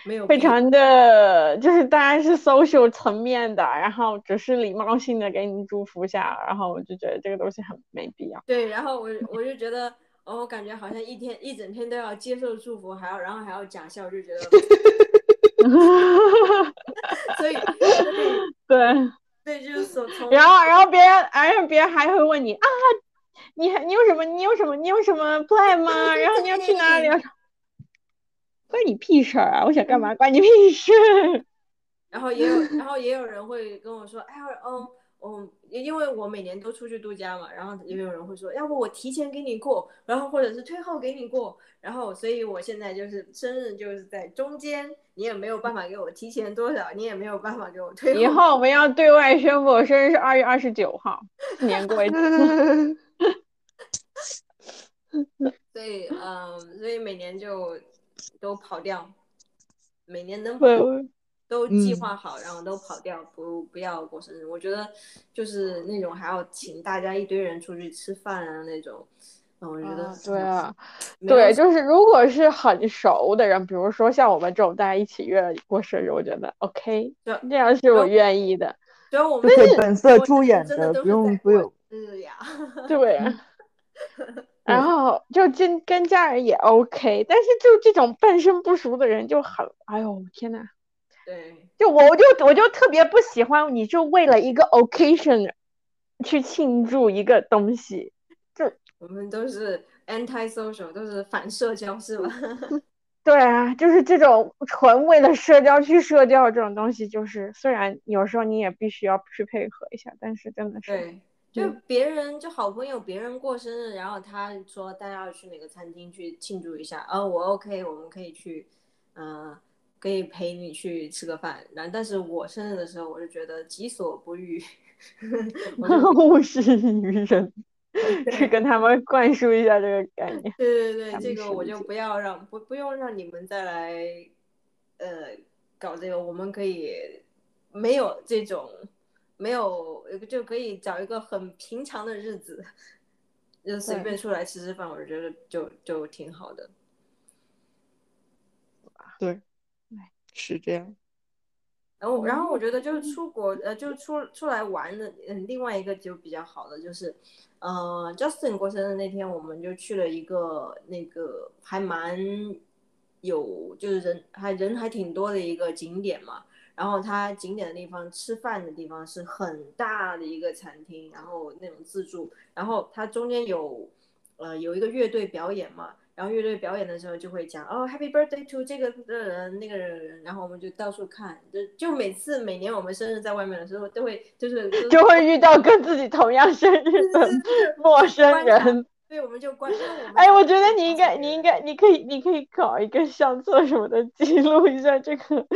没有，非常的就是当然是 social 层面的，然后只是礼貌性的给你祝福下，然后我就觉得这个东西很没必要。对，然后我我就觉得，哦，我感觉好像一天一整天都要接受祝福，还要然后还要假笑，就觉得，所以 对对，就是所从然后，然后别人，而且别人还会问你啊，你还你有什么？你有什么？你有什么 plan 吗？然后你要去哪里？关你屁事儿啊！我想干嘛？关你屁事！然后也有，然后也有人会跟我说，哎呀，嗯。嗯，因为我每年都出去度假嘛，然后也有人会说，要不我提前给你过，然后或者是推后给你过，然后所以我现在就是生日就是在中间，你也没有办法给我提前多少，你也没有办法给我推后。以后我们要对外宣布，我生日是二月二十九号，年过一次。所以，嗯，所以每年就都跑掉，每年能。都计划好，然后都跑掉，不不要过生日。我觉得就是那种还要请大家一堆人出去吃饭啊那种，我觉得对啊，对，就是如果是很熟的人，比如说像我们这种大家一起约过生日，我觉得 OK，这样是我愿意的。只要我们本色出演的，不用不用。是呀，对。然后就跟跟家人也 OK，但是就这种半生不熟的人就很，哎呦天呐。对，就我我就我就特别不喜欢，你就为了一个 occasion 去庆祝一个东西，就我们都是 anti social，都是反社交，是吧？对啊，就是这种纯为了社交去社交这种东西，就是虽然有时候你也必须要去配合一下，但是真的是对，就别人就好朋友，别人过生日，然后他说大家要去哪个餐厅去庆祝一下，啊，我 OK，我们可以去，嗯。可以陪你去吃个饭，然后但是我生日的时候，我就觉得己所不欲，勿施于人，去跟他们灌输一下这个概念。对对对，这个我就不要让不不用让你们再来，呃，搞这个，我们可以没有这种，没有就可以找一个很平常的日子，就随便出来吃吃饭，我觉得就就挺好的。对。是这样，然后，然后我觉得就是出国，呃，就出出来玩的，嗯，另外一个就比较好的就是，呃，Justin 过生日那天，我们就去了一个那个还蛮有，就是人还人还挺多的一个景点嘛。然后它景点的地方吃饭的地方是很大的一个餐厅，然后那种自助，然后它中间有，呃，有一个乐队表演嘛。然后乐队表演的时候就会讲哦，Happy Birthday to 这个人那个人，然后我们就到处看，就就每次每年我们生日在外面的时候，都会就是就会遇到跟自己同样生日的陌生人，对，我们就关注。哎，我觉得你应该，你应该，你可以，你可以搞一个相册什么的，记录一下这个，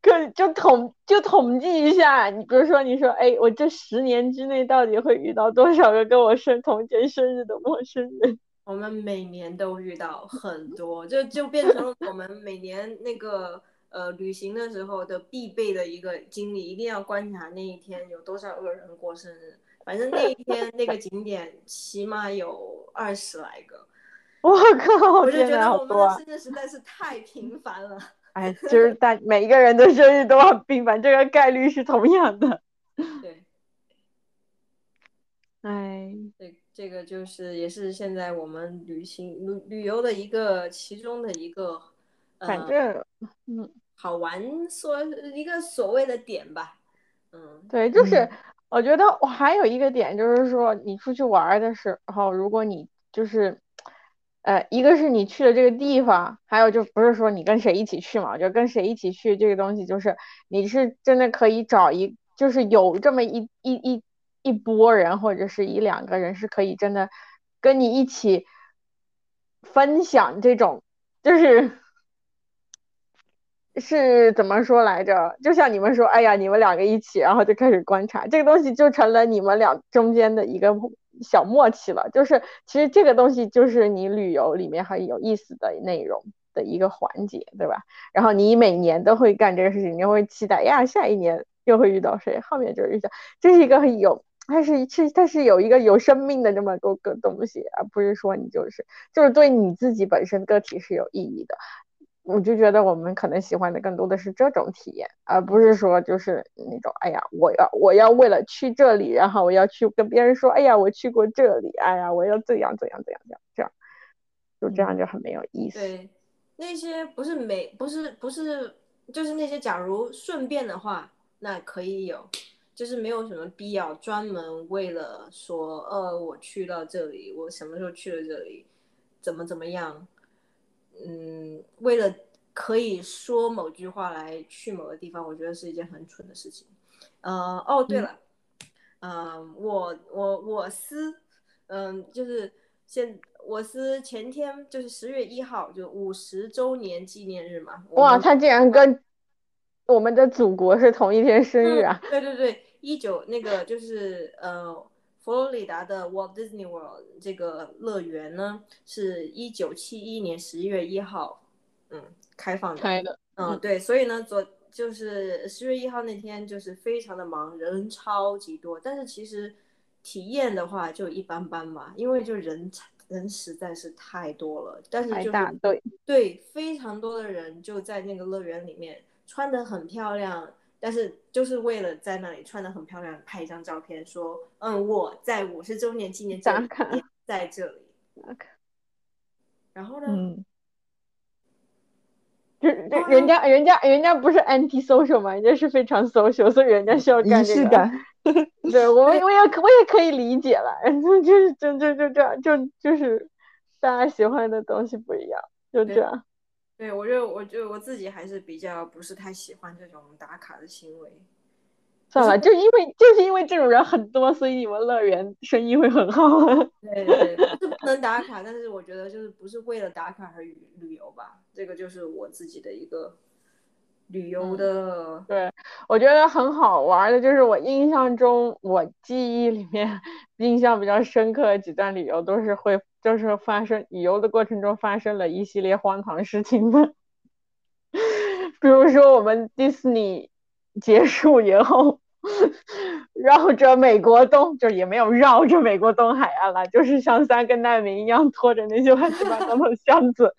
可就统就统计一下。你比如说，你说，哎，我这十年之内到底会遇到多少个跟我生同天生日的陌生人？我们每年都遇到很多，就就变成了我们每年那个呃旅行的时候的必备的一个经历，一定要观察那一天有多少个人过生日。反正那一天那个景点起码有二十来个。我靠！我就觉得我们的生日实在是太频繁了。哎，就是大每一个人的生日都很频繁，这个概率是同样的。对。哎。对。这个就是也是现在我们旅行旅旅游的一个其中的一个，反正嗯好玩说一个所谓的点吧，嗯对，就是我觉得我还有一个点就是说你出去玩的时候，如果你就是呃一个是你去的这个地方，还有就不是说你跟谁一起去嘛，就跟谁一起去这个东西就是你是真的可以找一就是有这么一一一。一波人或者是一两个人是可以真的跟你一起分享这种，就是是怎么说来着？就像你们说，哎呀，你们两个一起，然后就开始观察这个东西，就成了你们俩中间的一个小默契了。就是其实这个东西就是你旅游里面很有意思的内容的一个环节，对吧？然后你每年都会干这个事情，你会期待呀，下一年又会遇到谁？后面就遇到，这是一个很有。它是是它是有一个有生命的这么多个东西，而不是说你就是就是对你自己本身个体是有意义的。我就觉得我们可能喜欢的更多的是这种体验，而不是说就是那种哎呀，我要我要为了去这里，然后我要去跟别人说，哎呀，我去过这里，哎呀，我要怎样怎样怎样怎样这样，就这样就很没有意思。对，那些不是没不是不是就是那些假如顺便的话，那可以有。就是没有什么必要专门为了说，呃，我去到这里，我什么时候去了这里，怎么怎么样，嗯，为了可以说某句话来去某个地方，我觉得是一件很蠢的事情。呃，哦，对了，嗯，我我我司，嗯，就是现我司前天就是十月一号就五十周年纪念日嘛。哇，他竟然跟我们的祖国是同一天生日啊！对对对。一九那个就是呃，佛罗里达的 Walt Disney World 这个乐园呢，是一九七一年十一月一号，嗯，开放的。开的。嗯，对，所以呢，昨就是十月一号那天就是非常的忙，人超级多。但是其实体验的话就一般般吧，因为就人人实在是太多了。但是就对对，非常多的人就在那个乐园里面，穿的很漂亮。但是就是为了在那里穿的很漂亮，拍一张照片，说，嗯，我在五十周年纪念打卡在这里。打卡。然后呢？嗯。人人家人家人家不是 anti social 吗？人家是非常 social，所以人家需要干这个。仪式感。对我我也我也可以理解了，就 就是就就就这样，就就是大家喜欢的东西不一样，就这样。对，我就我就我自己还是比较不是太喜欢这种打卡的行为。算了，就因为就是因为这种人很多，所以你们乐园生意会很好。对 对，是不能打卡，但是我觉得就是不是为了打卡而旅旅游吧，这个就是我自己的一个旅游的。对，我觉得很好玩的，就是我印象中我记忆里面 印象比较深刻的几段旅游都是会。就是发生旅游的过程中发生了一系列荒唐事情的，比如说我们迪士尼结束以后，绕着美国东，就也没有绕着美国东海岸了，就是像三个难民一样拖着那些乱七八糟的箱子。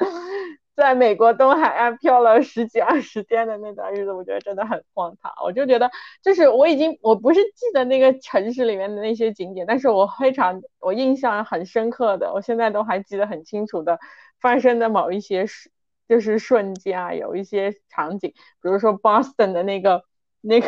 在美国东海岸漂了十几二十天的那段日子，我觉得真的很荒唐。我就觉得，就是我已经我不是记得那个城市里面的那些景点，但是我非常我印象很深刻的，我现在都还记得很清楚的发生的某一些事，就是瞬间啊，有一些场景，比如说 Boston 的那个那个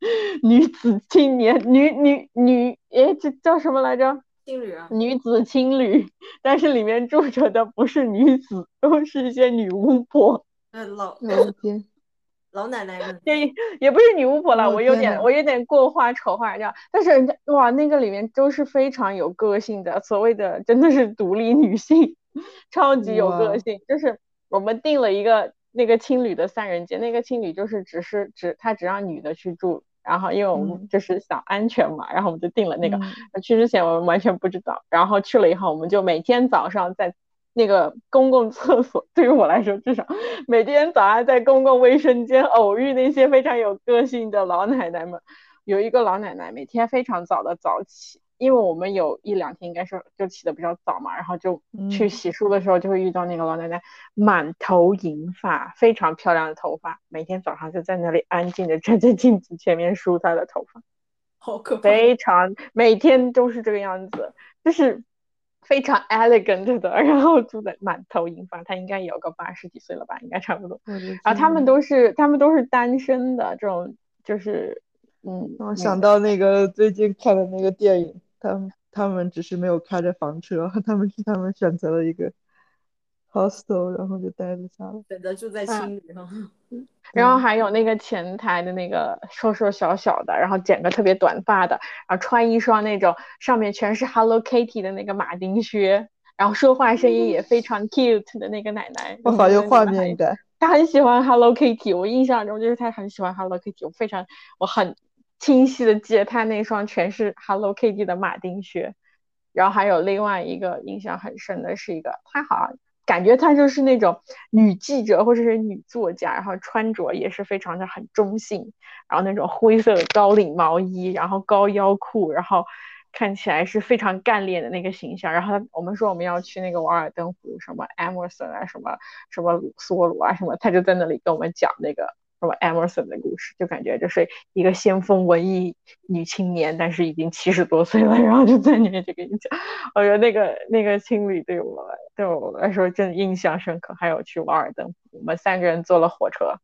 女子青年女女女，哎，这叫什么来着？青旅啊，女子青旅，但是里面住着的不是女子，都是一些女巫婆。嗯，老老天，老奶奶们。对，也不是女巫婆了，我有点，我有点过花丑化这样。但是人家哇，那个里面都是非常有个性的，所谓的真的是独立女性，超级有个性。就是我们定了一个那个青旅的三人间，那个青旅就是只是只他只让女的去住。然后，因为我们就是想安全嘛，然后我们就定了那个。去之前我们完全不知道，然后去了以后，我们就每天早上在那个公共厕所，对于我来说，至少每天早上在公共卫生间偶遇那些非常有个性的老奶奶们。有一个老奶奶每天非常早的早起。因为我们有一两天应该是就起的比较早嘛，然后就去洗漱的时候就会遇到那个老奶奶，满头银发，非常漂亮的头发，每天早上就在那里安静的站在镜子前面梳她的头发，好可怕，非常每天都是这个样子，就是非常 elegant 的，然后住在满头银发，她应该有个八十几岁了吧，应该差不多，然后他们都是他们都是单身的这种，就是嗯，我想到那个最近看的那个电影。他们他们只是没有开着房车，他们是他们选择了一个 hostel，然后就待了下来，选择住在青旅哈。然后还有那个前台的那个瘦瘦小小的，然后剪个特别短发的，然后穿一双那种上面全是 Hello Kitty 的那个马丁靴，然后说话声音也非常 cute 的那个奶奶，我好有画面感。她很喜欢 Hello Kitty，我印象中就是她很喜欢 Hello Kitty，我非常我很。清晰的记得他那双全是 Hello Kitty 的马丁靴，然后还有另外一个印象很深的是一个，他好像感觉他就是那种女记者或者是女作家，然后穿着也是非常的很中性，然后那种灰色的高领毛衣，然后高腰裤，然后看起来是非常干练的那个形象。然后我们说我们要去那个瓦尔登湖，什么 Emerson 啊，什么什么鲁梭鲁啊，什么，他就在那里跟我们讲那个。什么 Emerson 的故事，就感觉就是一个先锋文艺女青年，但是已经七十多岁了，然后就在里面就跟你讲，我觉得那个那个青旅对我对我来说真的印象深刻。还有去瓦尔登，我们三个人坐了火车，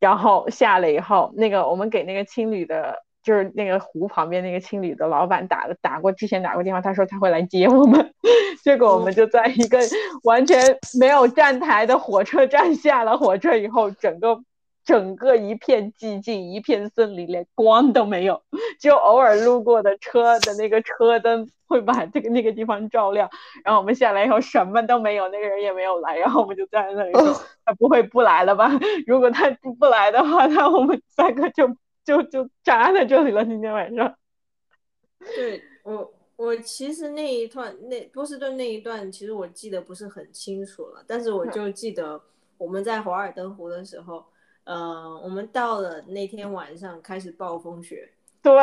然后下了以后，那个我们给那个青旅的就是那个湖旁边那个青旅的老板打的打过之前打过电话，他说他会来接我们，结果我们就在一个完全没有站台的火车站下了火车以后，整个。整个一片寂静，一片森林，连光都没有，就偶尔路过的车的那个车灯会把这个那个地方照亮。然后我们下来以后什么都没有，那个人也没有来，然后我们就站在那里说：“他不会不来了吧？如果他不来的话，那我们三个就就就扎在这里了。”今天晚上。对我，我其实那一段那波士顿那一段，其实我记得不是很清楚了，但是我就记得我们在华尔登湖的时候。呃，我们到了那天晚上开始暴风雪，对，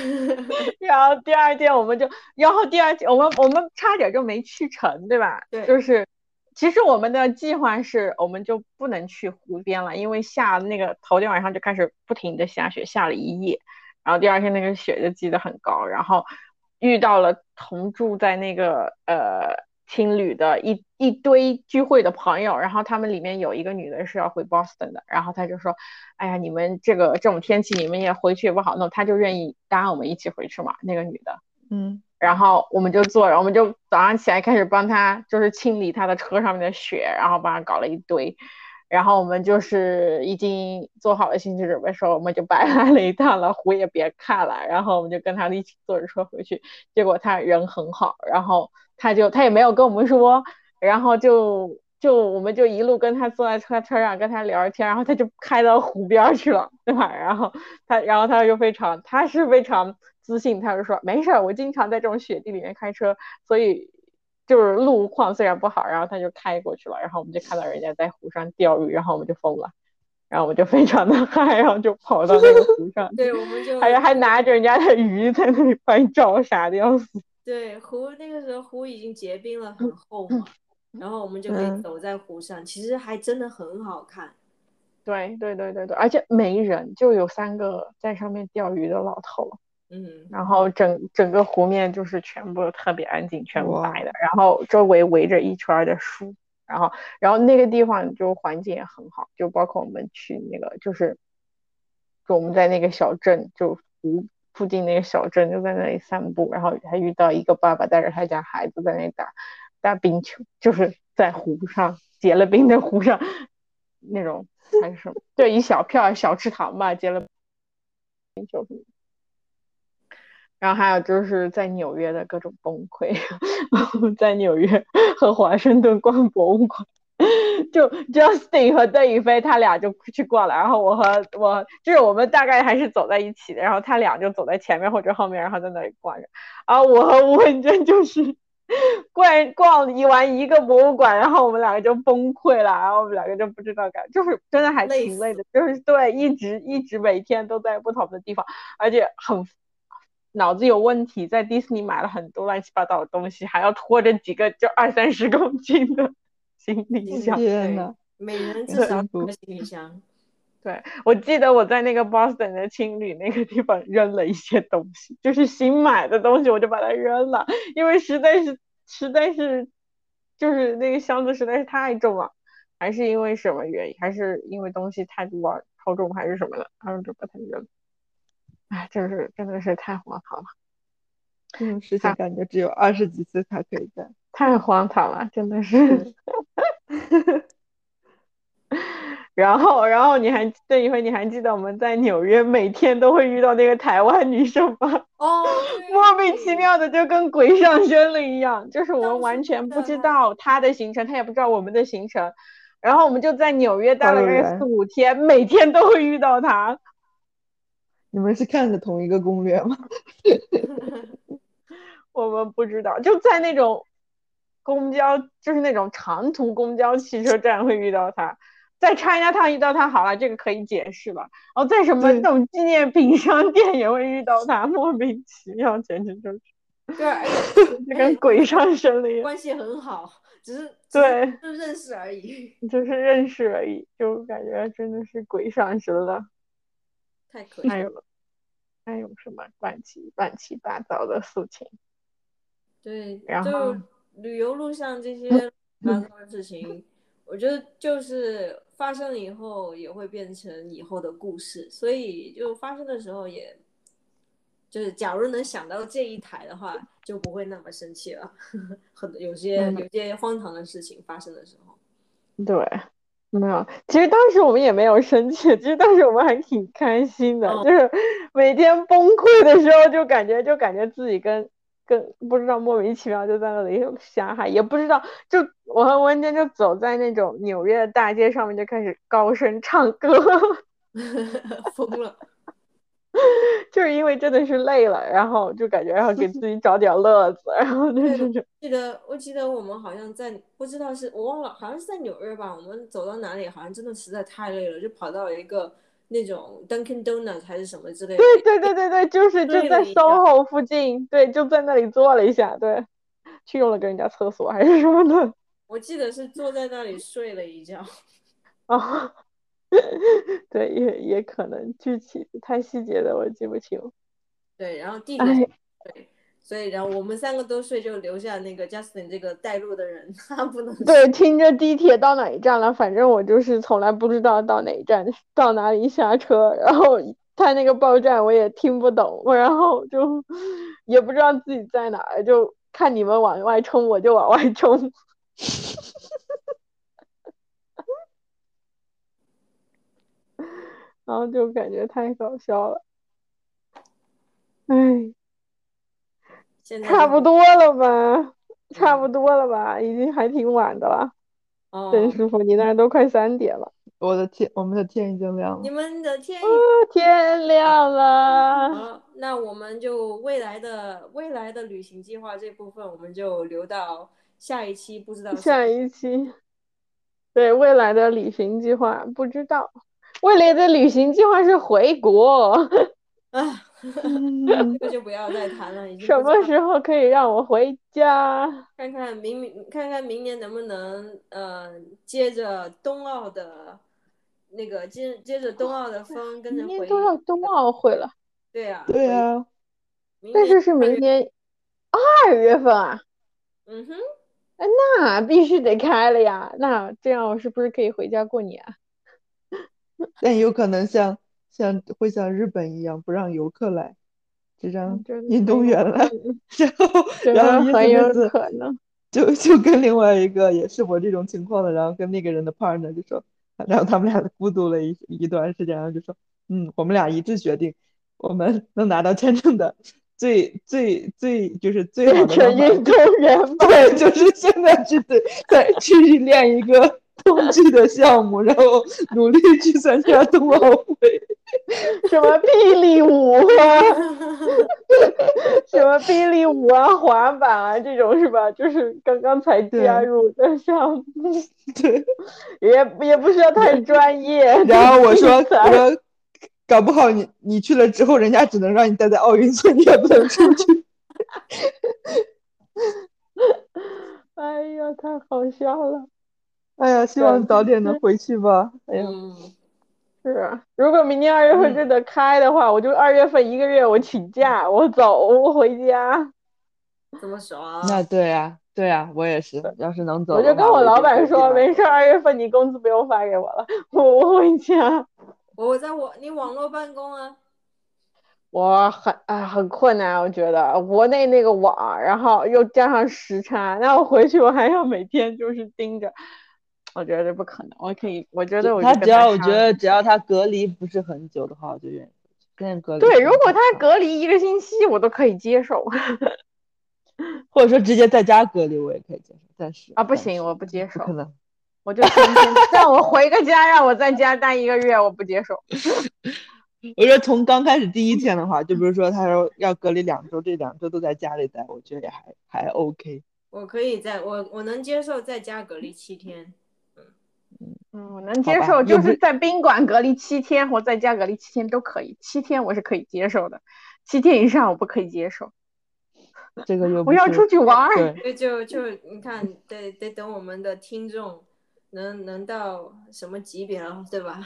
然后第二天我们就，然后第二天我们我们差点就没去成，对吧？对，就是其实我们的计划是我们就不能去湖边了，因为下那个头天晚上就开始不停的下雪，下了一夜，然后第二天那个雪就积得很高，然后遇到了同住在那个呃。青旅的一一堆聚会的朋友，然后他们里面有一个女的是要回 Boston 的，然后他就说：“哎呀，你们这个这种天气，你们也回去也不好弄。”他就愿意搭我们一起回去嘛，那个女的，嗯，然后我们就坐着，我们就早上起来开始帮他，就是清理他的车上面的雪，然后帮他搞了一堆，然后我们就是已经做好了心理准备，说我们就白来 了一趟了，湖也别看了，然后我们就跟他一起坐着车回去，结果他人很好，然后。他就他也没有跟我们说，然后就就我们就一路跟他坐在车车上跟他聊天，然后他就开到湖边去了，对吧？然后他然后他就非常他是非常自信，他就说没事儿，我经常在这种雪地里面开车，所以就是路况虽然不好，然后他就开过去了，然后我们就看到人家在湖上钓鱼，然后我们就疯了，然后我们就非常的嗨，然后就跑到那个湖上，对，我们就还还拿着人家的鱼在那里拍照，傻的要死。对湖那个时候湖已经结冰了，很厚嘛，然后我们就可以走在湖上，其实还真的很好看。对对对对对，而且没人，就有三个在上面钓鱼的老头。嗯，然后整整个湖面就是全部特别安静，全部白的，然后周围围着一圈的树，然后然后那个地方就环境也很好，就包括我们去那个就是，就我们在那个小镇就湖。附近那个小镇就在那里散步，然后还遇到一个爸爸带着他家孩子在那里打打冰球，就是在湖上结了冰的湖上那种 还是什么？对，一小片小池塘吧，结了冰球。然后还有就是在纽约的各种崩溃，在纽约和华盛顿逛博物馆。就 Justin 和邓宇飞他俩就去逛了，然后我和我就是我们大概还是走在一起的，然后他俩就走在前面或者后面，然后在那里逛着。然后我和吴文珍就是逛逛一完一个博物馆，然后我们两个就崩溃了，然后我们两个就不知道干，就是真的还挺累的，就是对，一直一直每天都在不同的地方，而且很脑子有问题，在迪士尼买了很多乱七八糟的东西，还要拖着几个就二三十公斤的。行李箱，天呐，每人至少一个行李箱。对，我记得我在那个 Boston 的青旅那个地方扔了一些东西，就是新买的东西，我就把它扔了，因为实在是实在是就是那个箱子实在是太重了，还是因为什么原因？还是因为东西太多超重还是什么的？然后就把它扔。哎，真是真的是太荒唐了，这种事情感觉只有二十几岁才可以干。太荒唐了，真的是。然后，然后你还这一回你还记得我们在纽约每天都会遇到那个台湾女生吗？哦，莫名其妙的就跟鬼上身了一样，就是我们完全不知道她的行程，她也不知道我们的行程，然后我们就在纽约待了个四五天，每天都会遇到她。你们是看的同一个攻略吗？我们不知道，就在那种。公交就是那种长途公交汽车站会遇到他，在 China Town 遇到他好了，这个可以解释了。然后在什么那种纪念品商店也会遇到他，莫名其妙，简直就是，对，就跟鬼上身了一样。关系很好，只是对，就认识而已，就是认识而已，就感觉真的是鬼上身了。太可惜。还有还有什么乱七乱七八糟的事情？对，然后。旅游路上这些发生的事情，我觉得就是发生了以后也会变成以后的故事，所以就发生的时候也就是假如能想到这一台的话，就不会那么生气了。很有些有些荒唐的事情发生的时候，对，没有。其实当时我们也没有生气，其实当时我们还挺开心的，就是每天崩溃的时候，就感觉就感觉自己跟跟不知道莫名其妙就在那里瞎嗨，也不知道就我和文娟就走在那种纽约的大街上面，就开始高声唱歌，疯了。就是因为真的是累了，然后就感觉要给自己找点乐子，然后就是记得我记得我们好像在不知道是我忘了，好像是在纽约吧。我们走到哪里，好像真的实在太累了，就跑到一个那种 Dunkin Donuts 还是什么之类的。对对对对对，就是就在 SOHO 附近，对，就在那里坐了一下，对，去用了个人家厕所还是什么的。我记得是坐在那里睡了一觉。啊。对，也也可能具体太细节的我记不清。对，然后地铁对，所以然后我们三个都睡，就留下那个 Justin 这个带路的人，他不能对，听着地铁到哪一站了，反正我就是从来不知道到哪一站，到哪里下车，然后他那个报站我也听不懂，然后就也不知道自己在哪儿，就看你们往外冲，我就往外冲。然后就感觉太搞笑了，哎，差不多了吧，差不多了吧，已经还挺晚的了。哦，郑师傅，你那都快三点了。我的天，我们的天已经亮了。你们的天，天亮了。好，那我们就未来的未来的旅行计划这部分，我们就留到下一期，不知道下一期。对未来的旅行计划，不知道。未来的旅行计划是回国，啊，这个 就不要再谈了。什么时候可以让我回家？看看明明看看明年能不能呃接着冬奥的那个接接着冬奥的风跟着回。明年都要冬奥会了。对呀。对呀。但是是明年二月份啊。嗯哼。哎，那必须得开了呀！那这样我是不是可以回家过年？但有可能像像会像日本一样不让游客来，只让运动员来，然后然后很有可能就就跟另外一个也是我这种情况的，然后跟那个人的 partner 就说，然后他们俩孤独了一一段时间，然后就说，嗯，我们俩一致决定，我们能拿到签证的最最最就是最好的运动 员，对，就是现在去对再去练一个。冬季的项目，然后努力去参加冬奥会，什么霹雳舞啊，什么霹雳舞啊，滑板啊，这种是吧？就是刚刚才加入的项目，对，也也不需要太专业。然后我说，我说，搞不好你你去了之后，人家只能让你待在奥运村，你也不能出去。哎呀，太好笑了。哎呀，希望早点能回去吧。哎呀，是啊，如果明年二月份真的开的话，我就二月份一个月我请假，我走，我回家。这么爽？那对啊，对啊，我也是。要是能走，我就跟我老板说，没事，二月份你工资不用发给我了，我我回家。我在我你网络办公啊。我很啊很困难，我觉得国内那个网，然后又加上时差，那我回去我还要每天就是盯着。我觉得不可能，我可以，我觉得我他只要我觉得只要他隔离不是很久的话，我就愿意跟隔离。对，如果他隔离一个星期，我都可以接受，或者说直接在家隔离，我也可以接受。但是啊，不行，我不接受，可能，我就天天 让我回个家，让我在家待一个月，我不接受。我觉得从刚开始第一天的话，就比如说他说要隔离两周，这两周都在家里待，我觉得也还还 OK。我可以在我我能接受在家隔离七天。嗯，我能接受，就是在宾馆隔离七天或在家隔离七天都可以，七天我是可以接受的，七天以上我不可以接受。这个又我要出去玩，对，就就你看，得得等我们的听众能能到什么级别了，对吧？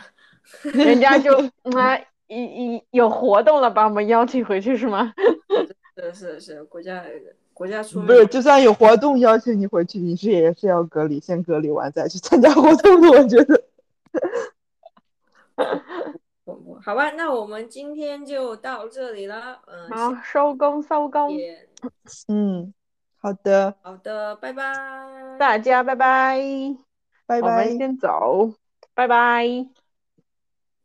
人家就 啊，一一有活动了，把我们邀请回去是吗？是是是，国家。国家出不是，就算有活动邀请你回去，你是也是要隔离，先隔离完再去参加活动的。我觉得，好吧，那我们今天就到这里了。嗯，好，收工收工，嗯，好的，好的，拜拜。大家拜拜，拜我们拜。先走，拜拜。